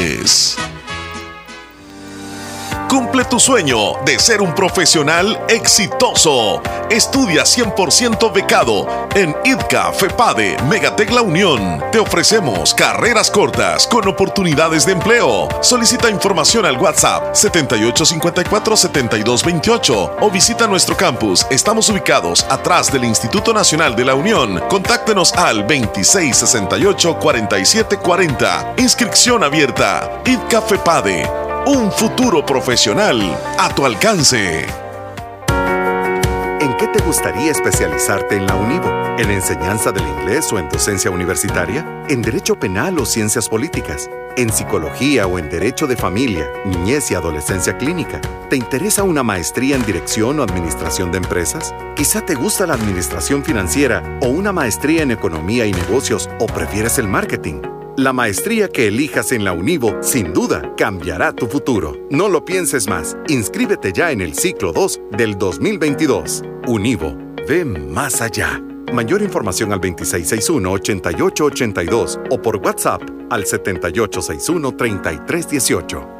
Flores. Cumple tu sueño de ser un profesional exitoso. Estudia 100% becado en IDCA FEPADE Megatec La Unión. Te ofrecemos carreras cortas con oportunidades de empleo. Solicita información al WhatsApp 7854-7228 o visita nuestro campus. Estamos ubicados atrás del Instituto Nacional de la Unión. Contáctenos al 2668-4740. Inscripción abierta. IDCA FEPADE. Un futuro profesional a tu alcance. ¿En qué te gustaría especializarte en la UNIVO? ¿En enseñanza del inglés o en docencia universitaria? ¿En derecho penal o ciencias políticas? ¿En psicología o en derecho de familia, niñez y adolescencia clínica? ¿Te interesa una maestría en dirección o administración de empresas? Quizá te gusta la administración financiera o una maestría en economía y negocios o prefieres el marketing. La maestría que elijas en la Univo sin duda cambiará tu futuro. No lo pienses más. Inscríbete ya en el ciclo 2 del 2022. Univo, ve más allá. Mayor información al 2661-8882 o por WhatsApp al 7861-3318.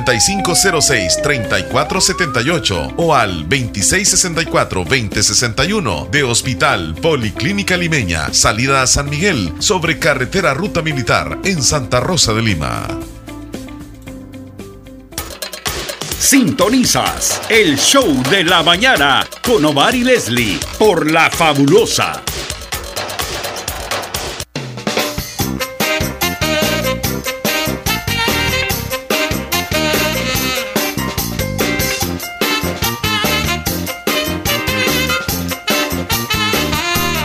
5506-3478 o al 2664-2061 de Hospital Policlínica Limeña, salida a San Miguel, sobre carretera Ruta Militar en Santa Rosa de Lima. Sintonizas el show de la mañana con Omar y Leslie por La Fabulosa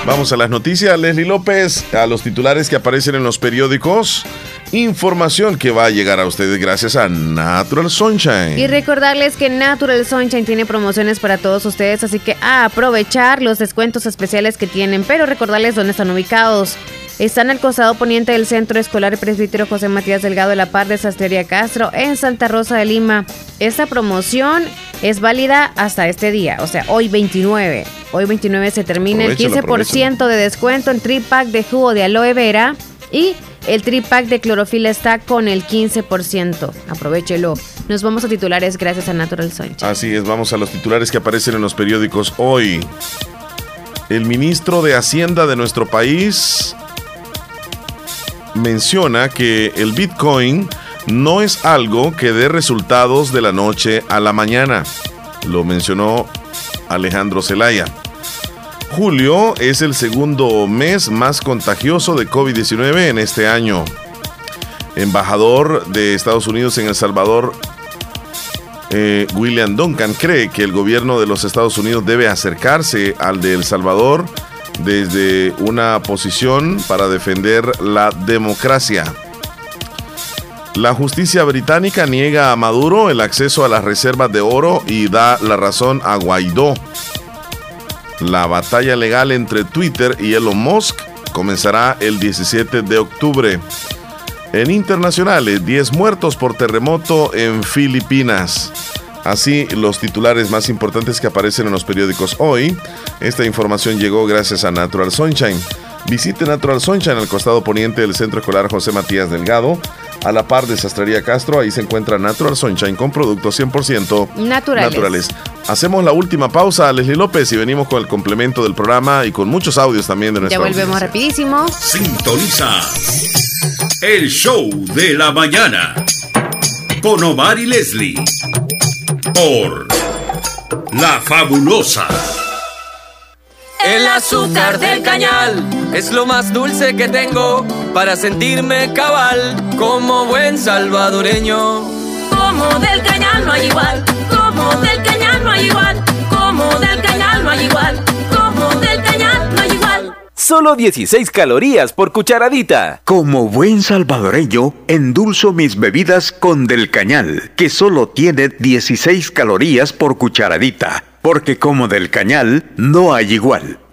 Vamos a las noticias, Leslie López, a los titulares que aparecen en los periódicos. Información que va a llegar a ustedes gracias a Natural Sunshine. Y recordarles que Natural Sunshine tiene promociones para todos ustedes, así que a aprovechar los descuentos especiales que tienen, pero recordarles dónde están ubicados. Están al costado poniente del Centro Escolar Presbítero José Matías Delgado de la Par de Sastrería Castro en Santa Rosa de Lima. Esta promoción es válida hasta este día, o sea, hoy 29. Hoy 29 se termina Aprovechalo, el 15% de descuento en tripack de jugo de aloe vera y el tripack de clorofila está con el 15%. Aprovechelo. Nos vamos a titulares gracias a Natural Sunshine. Así es, vamos a los titulares que aparecen en los periódicos hoy. El ministro de Hacienda de nuestro país menciona que el Bitcoin no es algo que dé resultados de la noche a la mañana. Lo mencionó Alejandro Zelaya. Julio es el segundo mes más contagioso de COVID-19 en este año. Embajador de Estados Unidos en El Salvador, eh, William Duncan, cree que el gobierno de los Estados Unidos debe acercarse al de El Salvador desde una posición para defender la democracia. La justicia británica niega a Maduro el acceso a las reservas de oro y da la razón a Guaidó. La batalla legal entre Twitter y Elon Musk comenzará el 17 de octubre. En internacionales, 10 muertos por terremoto en Filipinas. Así los titulares más importantes que aparecen en los periódicos hoy. Esta información llegó gracias a Natural Sunshine. Visite Natural Sunshine al costado poniente del Centro Escolar José Matías Delgado. A la par de Sastrería Castro, ahí se encuentra Natural Sunshine con productos 100% Naturales. naturales. Hacemos la última pausa, Leslie López, y venimos con el complemento del programa y con muchos audios también de Ya nuestra volvemos rapidísimo. Sintoniza el show de la mañana con Omar y Leslie por La Fabulosa. El azúcar del cañal es lo más dulce que tengo para sentirme cabal como buen salvadoreño. Como del cañal no hay igual, como del cañal no hay igual, como del cañal no hay igual, Solo 16 calorías por cucharadita. Como buen salvadoreño, endulzo mis bebidas con Del Cañal, que solo tiene 16 calorías por cucharadita, porque como Del Cañal no hay igual.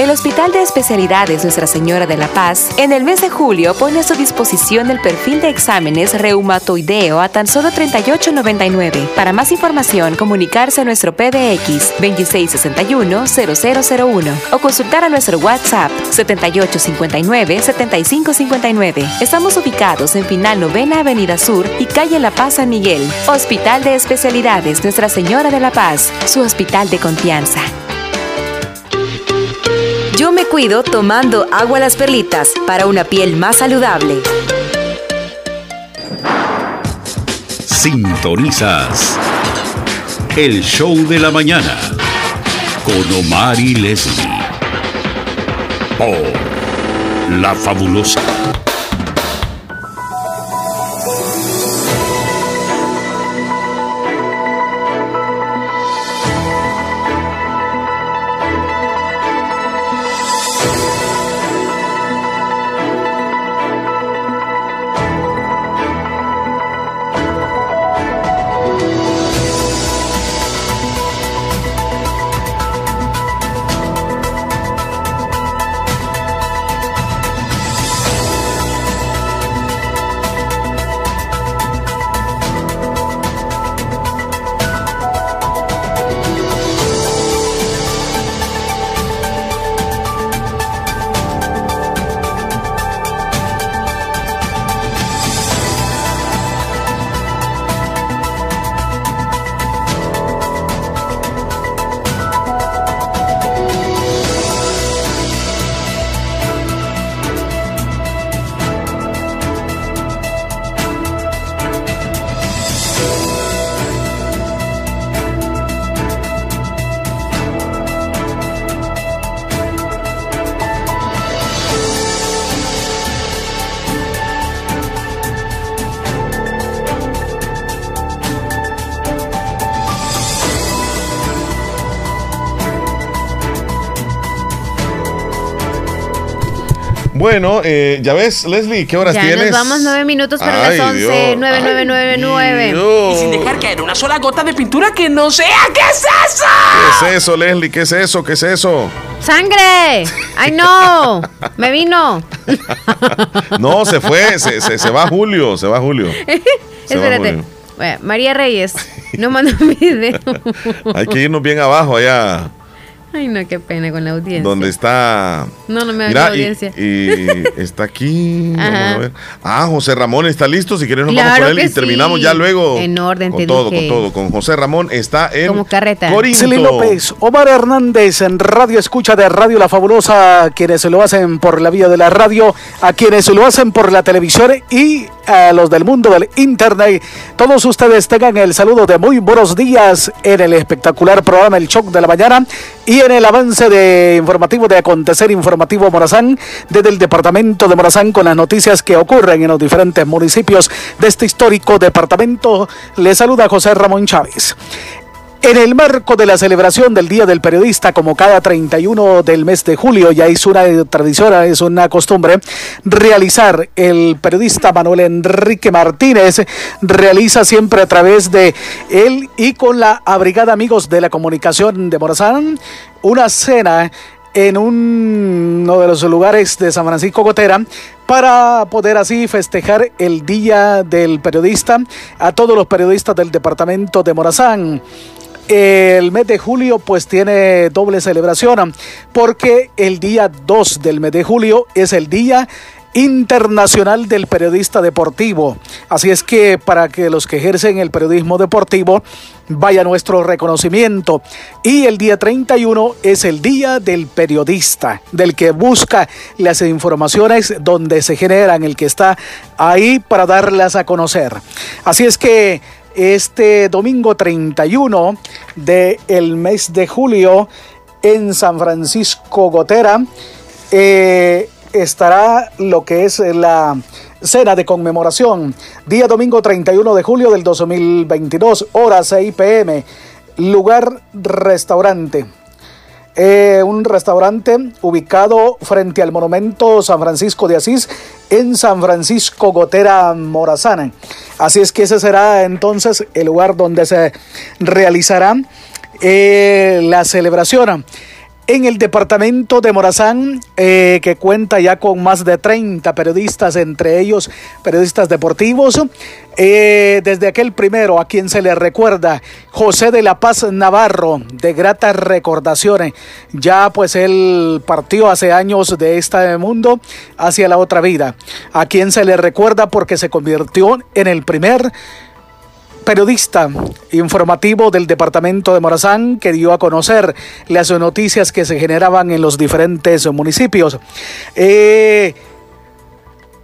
El Hospital de Especialidades Nuestra Señora de la Paz en el mes de julio pone a su disposición el perfil de exámenes reumatoideo a tan solo $38.99. Para más información, comunicarse a nuestro PBX 2661-0001 o consultar a nuestro WhatsApp 7859-7559. Estamos ubicados en Final Novena Avenida Sur y Calle La Paz San Miguel. Hospital de Especialidades Nuestra Señora de la Paz, su hospital de confianza. Yo me cuido tomando agua las perlitas para una piel más saludable. Sintonizas el show de la mañana con Omar y Leslie por La Fabulosa. Bueno, eh, ya ves, Leslie, ¿qué horas ya tienes? nos vamos nueve minutos para Ay, las once, nueve, nueve, nueve, nueve. Y sin dejar caer una sola gota de pintura que no sea. ¿Qué es eso? ¿Qué es eso, Leslie? ¿Qué es eso? ¿Qué es eso? ¡Sangre! ¡Ay, no! ¡Me vino! (laughs) No, se fue, se, se- se va Julio, se va Julio. (laughs) Se va Espérate. Julio. Bueno, María Reyes nos mandó un video. Hay que irnos bien abajo allá, Ay, no, qué pena con la audiencia. donde está... No, no me Mira, y, audiencia. y (laughs) está aquí. Vamos a ver. Ah, José Ramón está listo. Si quieres, nos Claro vamos con él y terminamos sí. ya luego. En orden, con te todo, dije. con todo. Con José Ramón está en Como carreta. Corinto. López, Omar Hernández en Radio Escucha de Radio La Fabulosa, quienes lo hacen por la vía de la radio, a quienes lo hacen por la televisión y a los del mundo del internet. Todos ustedes tengan el saludo de muy buenos días en el espectacular programa El Shock de la Mañana y en el avance de informativo de Acontecer Informativo Morazán desde el departamento de Morazán con las noticias que ocurren en los diferentes municipios de este histórico departamento. Le saluda José Ramón Chávez. En el marco de la celebración del Día del Periodista, como cada 31 del mes de julio, ya es una tradición, es una costumbre, realizar el periodista Manuel Enrique Martínez, realiza siempre a través de él y con la Brigada Amigos de la Comunicación de Morazán, una cena en un- uno de los lugares de San Francisco Gotera para poder así festejar el Día del Periodista a todos los periodistas del departamento de Morazán. El mes de julio pues tiene doble celebración porque el día 2 del mes de julio es el día internacional del periodista deportivo. Así es que para que los que ejercen el periodismo deportivo vaya nuestro reconocimiento. Y el día 31 es el día del periodista, del que busca las informaciones donde se generan, el que está ahí para darlas a conocer. Así es que este domingo 31 del mes de julio en San Francisco Gotera eh, estará lo que es la cena de conmemoración. Día domingo 31 de julio del 2022, hora 6 pm. Lugar restaurante. Eh, un restaurante ubicado frente al monumento San Francisco de Asís en San Francisco Gotera Morazán. Así es que ese será entonces el lugar donde se realizará eh, la celebración. En el departamento de Morazán, eh, que cuenta ya con más de 30 periodistas, entre ellos periodistas deportivos, eh, desde aquel primero a quien se le recuerda, José de la Paz Navarro, de gratas recordaciones, ya pues él partió hace años de este mundo hacia la otra vida, a quien se le recuerda porque se convirtió en el primer periodista informativo del departamento de Morazán que dio a conocer las noticias que se generaban en los diferentes municipios. Eh,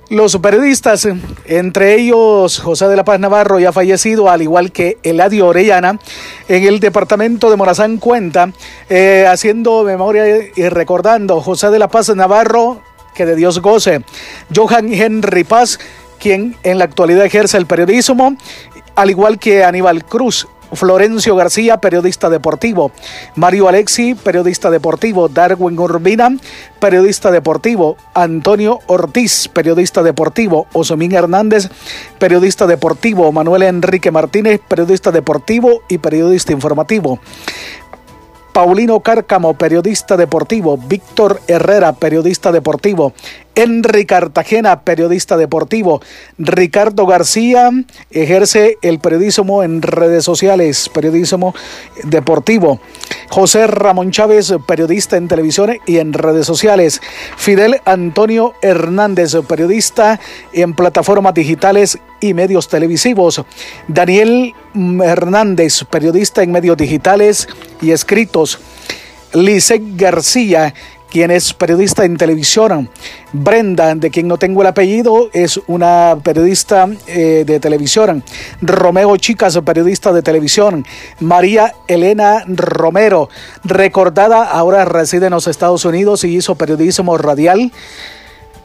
los periodistas, entre ellos José de la Paz Navarro, ya fallecido, al igual que Eladio Orellana, en el departamento de Morazán cuenta, eh, haciendo memoria y recordando José de la Paz Navarro, que de Dios goce, Johan Henry Paz, quien en la actualidad ejerce el periodismo, al igual que Aníbal Cruz, Florencio García, periodista deportivo, Mario Alexi, periodista deportivo, Darwin Urbina, periodista deportivo, Antonio Ortiz, periodista deportivo, Osomín Hernández, periodista deportivo, Manuel Enrique Martínez, periodista deportivo y periodista informativo. Paulino Cárcamo, periodista deportivo, Víctor Herrera, periodista deportivo, Henry Cartagena, periodista deportivo, Ricardo García ejerce el periodismo en redes sociales, periodismo deportivo, José Ramón Chávez, periodista en televisión y en redes sociales, Fidel Antonio Hernández, periodista en plataformas digitales y medios televisivos, Daniel Hernández, periodista en medios digitales y escritos, Lisette García, quien es periodista en televisión. Brenda, de quien no tengo el apellido, es una periodista eh, de televisión. Romeo Chicas, periodista de televisión. María Elena Romero, recordada, ahora reside en los Estados Unidos y hizo periodismo radial.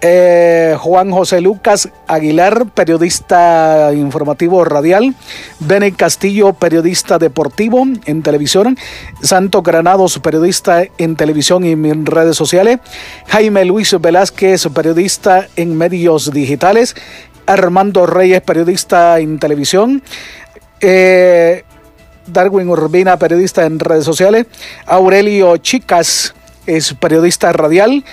Eh, Juan José Lucas Aguilar, periodista informativo radial, Bene Castillo, periodista deportivo en televisión, Santo Granados, periodista en televisión y en redes sociales, Jaime Luis Velázquez, periodista en medios digitales, Armando Reyes, periodista en televisión, eh, Darwin Urbina, periodista en redes sociales, Aurelio Chicas, es periodista radial,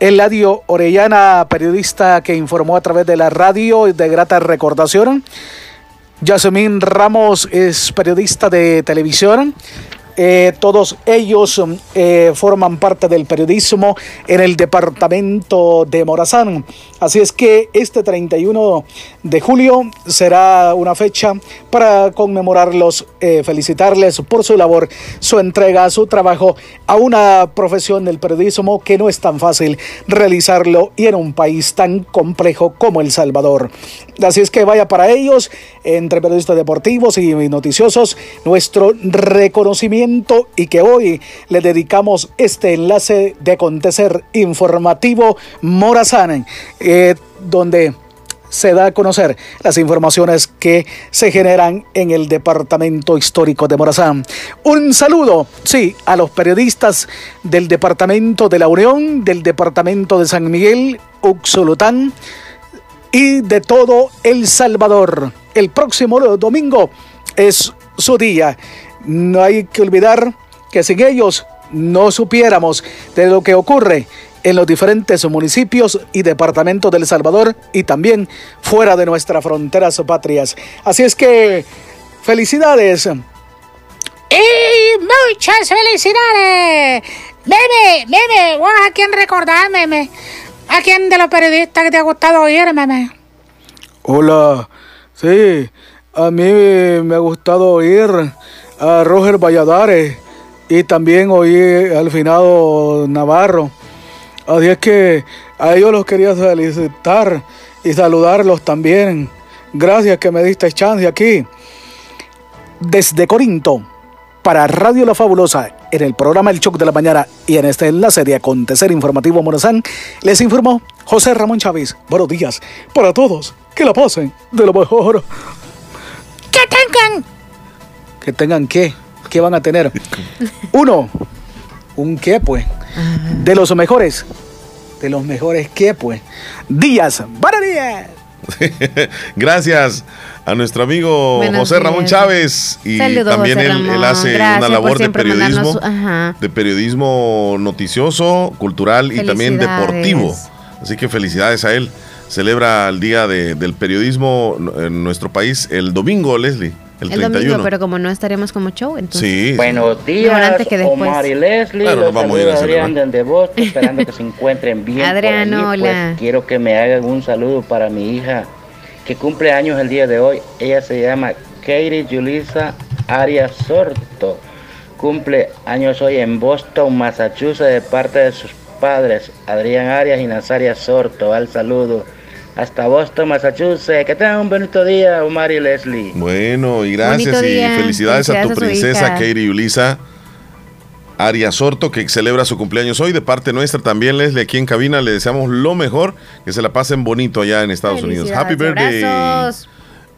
Eladio Orellana, periodista que informó a través de la radio de grata recordación. Yasmín Ramos es periodista de televisión. Eh, todos ellos eh, forman parte del periodismo en el departamento de Morazán. Así es que este 31 de julio será una fecha para conmemorarlos, eh, felicitarles por su labor, su entrega, su trabajo a una profesión del periodismo que no es tan fácil realizarlo y en un país tan complejo como El Salvador. Así es que vaya para ellos, entre periodistas deportivos y noticiosos, nuestro reconocimiento y que hoy le dedicamos este enlace de acontecer informativo Morazán, eh, donde se da a conocer las informaciones que se generan en el Departamento Histórico de Morazán. Un saludo, sí, a los periodistas del Departamento de la Unión, del Departamento de San Miguel, Uxulután y de todo El Salvador. El próximo domingo es su día no hay que olvidar que sin ellos no supiéramos de lo que ocurre en los diferentes municipios y departamentos del Salvador y también fuera de nuestras fronteras patrias. Así es que, felicidades. ¡Y muchas felicidades! Meme, meme, vos a quién recordar, meme. ¿A quién de los periodistas que te ha gustado oír, meme? Hola, sí, a mí me ha gustado oír a Roger Valladares y también oí al finado Navarro. Así es que a ellos los quería felicitar y saludarlos también. Gracias que me diste chance aquí. Desde Corinto, para Radio La Fabulosa, en el programa El Choc de la Mañana y en este enlace de Acontecer Informativo Morazán, les informó José Ramón Chávez. Buenos días para todos. Que la pasen de lo mejor. Que tengan que tengan qué, qué van a tener. Uno, un qué pues, de los mejores, de los mejores qué pues. Días, buenos días. (laughs) Gracias a nuestro amigo Buenos José Ramón. Chávez y Saludos, también él, hace Gracias una labor de periodismo, de periodismo noticioso, cultural y también deportivo. Así que felicidades a él. Celebra el Día de- del Periodismo en nuestro país el domingo, Leslie, el, El 31. domingo, pero como no estaremos como show, entonces. Sí. Buenos Mejor días, antes que después. Omar y Leslie. Claro, Los nos vamos a ir a saluda Adrián desde Boston, esperando que se encuentren bien. por Adrián, allí, pues, hola. quiero que me hagan un saludo para mi hija que cumple años el día de hoy. Ella se llama Katie Julissa Arias Sorto. Cumple años hoy en Boston, Massachusetts, de parte de sus padres, Adrián Arias y Nazaria Sorto. Al saludo. Hasta Boston, Massachusetts. Que tengan un bonito día, Omar y Leslie. Bueno, y gracias y felicidades, a tu a princesa hija. Katie Ulisa Arias Sorto, que celebra su cumpleaños hoy. De parte nuestra también, Leslie, aquí en cabina, le deseamos lo mejor, que se la pasen bonito allá en Estados Unidos. Happy birthday. Abrazos.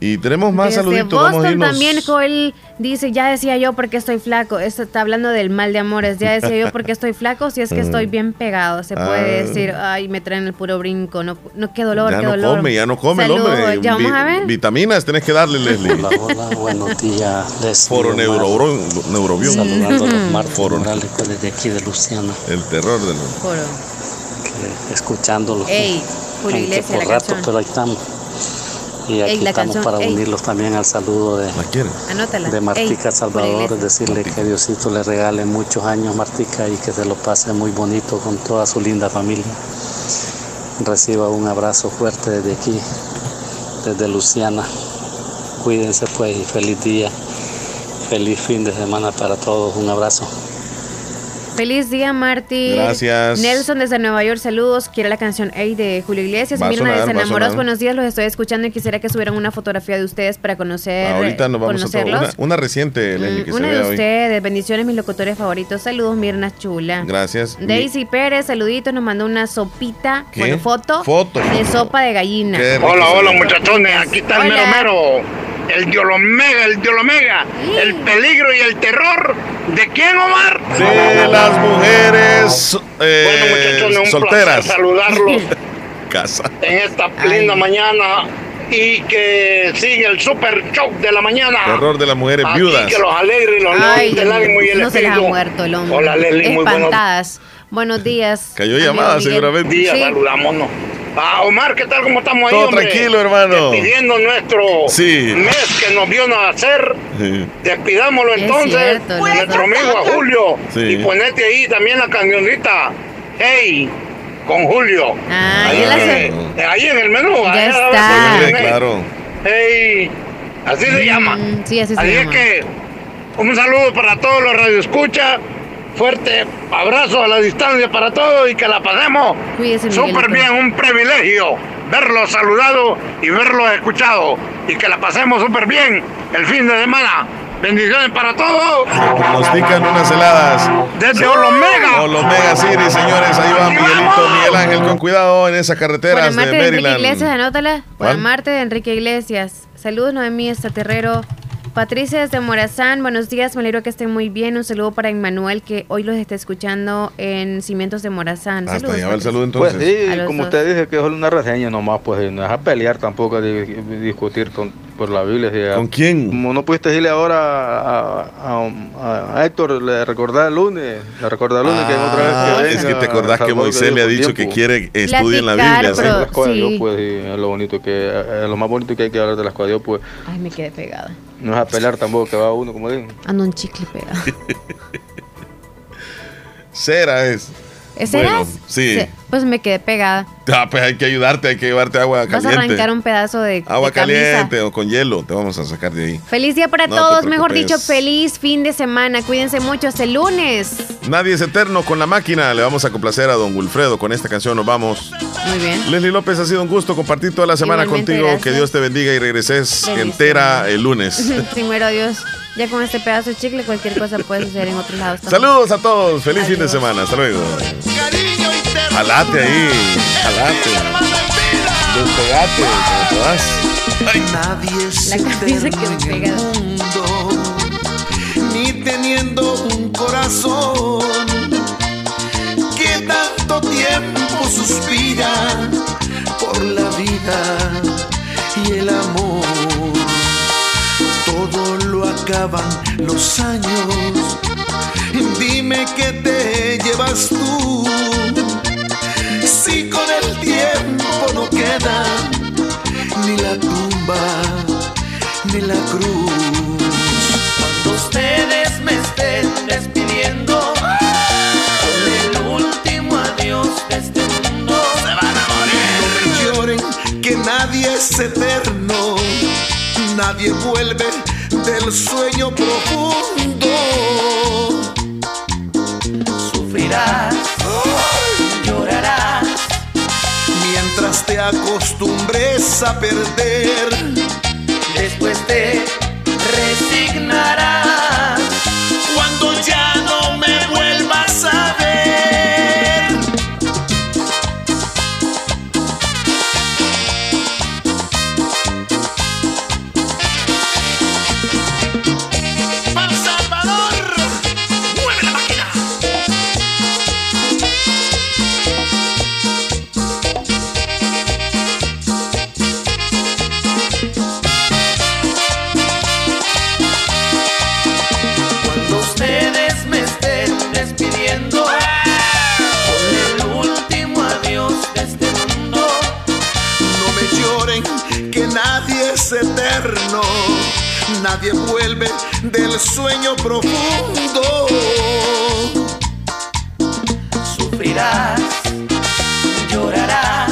Y tenemos más Desde saluditos, vamos a Boston irnos. también Joel dice, ya decía yo porque estoy flaco. Esto está hablando del mal de amores. Ya decía yo porque estoy flaco, si es que (laughs) estoy bien pegado. Se puede Ah. decir, ay, me traen el puro brinco. No, no qué dolor, ya qué no dolor. come, ya no come el hombre. Ya vamos Vi- a ver. Vitaminas tenés que darle, Leslie. Hola, hola, buenos días. Leslie, neurobión. neurobión. Saludando a los Marcos Foro. Morales desde aquí de Luciana, El terror del Foro. que escuchándolos. Ey, Julio aunque Iglesias, por la rato, canción. pero ahí estamos. Y aquí Ey, la estamos canción, para ey. unirlos también al saludo de, Anótala. de Martica Ey, Salvador, Iglesias. decirle que Diosito le regale muchos años Martica y que se lo pase muy bonito con toda su linda familia. Reciba un abrazo fuerte desde aquí, desde Luciana. Cuídense pues y feliz día, feliz fin de semana para todos. Un abrazo. Feliz día, Marty. Gracias. Nelson desde Nueva York, saludos. Quiere la canción Ey de Julio Iglesias. Mirna desde Enamorados, buenos días, los estoy escuchando y quisiera que subieran una fotografía de ustedes para conocer. Ahorita nos vamos a una, una reciente, Leslie, que Mm, una se de vea hoy. ustedes, bendiciones, mis locutores favoritos. Saludos, Mirna Chula. Gracias. Daisy Pérez, saluditos, nos mandó una sopita, ¿Qué? bueno, foto, Foto. de sopa de gallina. Qué Hola, hola muchachones, aquí está el Hola. mero mero. El diolomega, el diolomega. El peligro y el terror. ¿De quién, Omar? De las mujeres eh, Bueno, muchachones, un solteras. placer saludarlos (laughs) Casa. en esta linda mañana y que sigue el super show de la mañana. Terror de las mujeres Aquí viudas. que los alegre y los Ay, levanten el ánimo y el no se les ha muerto el hombre. Hola, Leslie, muy buenos Espantadas. Buenos días. Cayó llamada, seguramente. días, Sí. saludámonos. Ah, Omar, ¿qué tal? ¿Cómo estamos ahí, Todo hombre? tranquilo, hermano. Despidiendo nuestro Sí. mes que nos vio nacer. Despidámoslo Es entonces. cierto, nuestro amigo a Julio. Sí. Y ponete ahí también la cancioncita. Hey, con Julio. Ah, ahí, ya la ahí en el menú. Ya ahí ver, está. ponle, Sí, claro. Hey, así se llama. Mm, sí, así se Así es llama. que un saludo para todos los radioescuchas. Fuerte abrazo a la distancia para todos y que la pasemos súper bien. Un privilegio verlo saludado y verlo escuchado. Y que la pasemos súper bien el fin de semana. Bendiciones para todos. Pronostican unas heladas. Desde Olomega. Olomega City, señores. Ahí va Miguelito, Miguel Ángel, con cuidado en esas Por carreteras de de Enrique Maryland. Iglesias, anótala. Por de Enrique Iglesias. Saludos, Noemí Estaterrero. Patricia desde Morazán, buenos días, me alegro que estén muy bien. Un saludo para Emmanuel que hoy los está escuchando en Cimientos de Morazán. Hasta Saludos, allá va el saludo entonces. Pues sí, como dos. usted dice, que es una reseña nomás, pues no es a pelear tampoco, a discutir con, por la Biblia. si a- ¿Con quién? Como no pudiste decirle ahora a, a- a Héctor, le recordar el lunes, le recordar el lunes que otra vez Ah, que es venga que te acordás que Moisés le ha dicho que quiere que estudien la Biblia. ¿sí? pero- de Dios, Sí. pues, y es lo bonito que, es lo más bonito que hay que hablar de la escuela de Dios, pues, Ay, me quedé pegada. No es a pelear tampoco que va uno, como digo. Ando un chicle pegado. (laughs) Cera es. ¿Es Bueno, sí. Sí, Pues me quedé pegada. Ah, pues hay que ayudarte, hay que llevarte agua Vas a caliente. arrancar un pedazo de, Agua de caliente o con hielo, te vamos a sacar de ahí. Feliz día para No todos, mejor dicho, feliz fin de semana. Cuídense mucho hasta el lunes. Nadie es eterno con la máquina. Le vamos a complacer a don Wilfredo. Con esta canción nos vamos. Muy bien. Leslie López, ha sido un gusto compartir toda la semana Igualmente, contigo. gracias. Que Dios te bendiga y regreses entera el lunes. (laughs) Primero Dios. Ya con este pedazo de chicle, cualquier cosa puede suceder en otros lados. también. Saludos a todos. Feliz fin de semana. Hasta luego. Jalate ahí. Jalate. Despegate. Como puedas. Nadie es La camisa el pegada. mundo, ni teniendo un corazón que tanto tiempo suspira por la vida acaban los años. Dime que te llevas tú. Si con el tiempo no queda ni la tumba ni la cruz. Cuando ustedes me estén despidiendo con el último adiós de este mundo, se van a morir. No lloren que nadie es eterno, nadie vuelve del sueño profundo. Sufrirás, llorarás, Mientras te acostumbres a perder, después te resignarás. cuando ya nadie vuelve del sueño profundo. sufrirás, llorarás,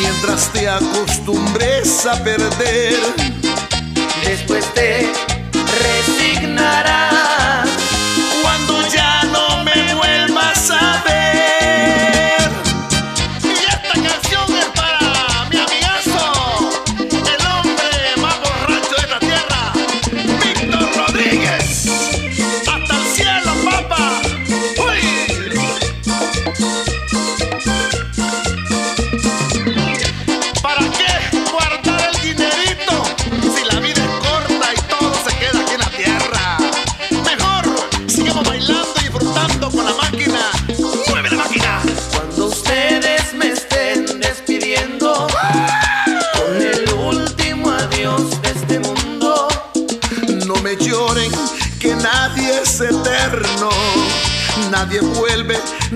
Mientras te acostumbres a perder, después te resignarás.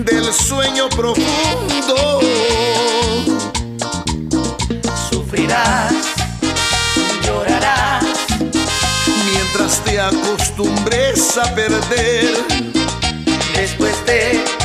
Del sueño profundo. sufrirás, llorarás, Mientras te acostumbres a perder, después te.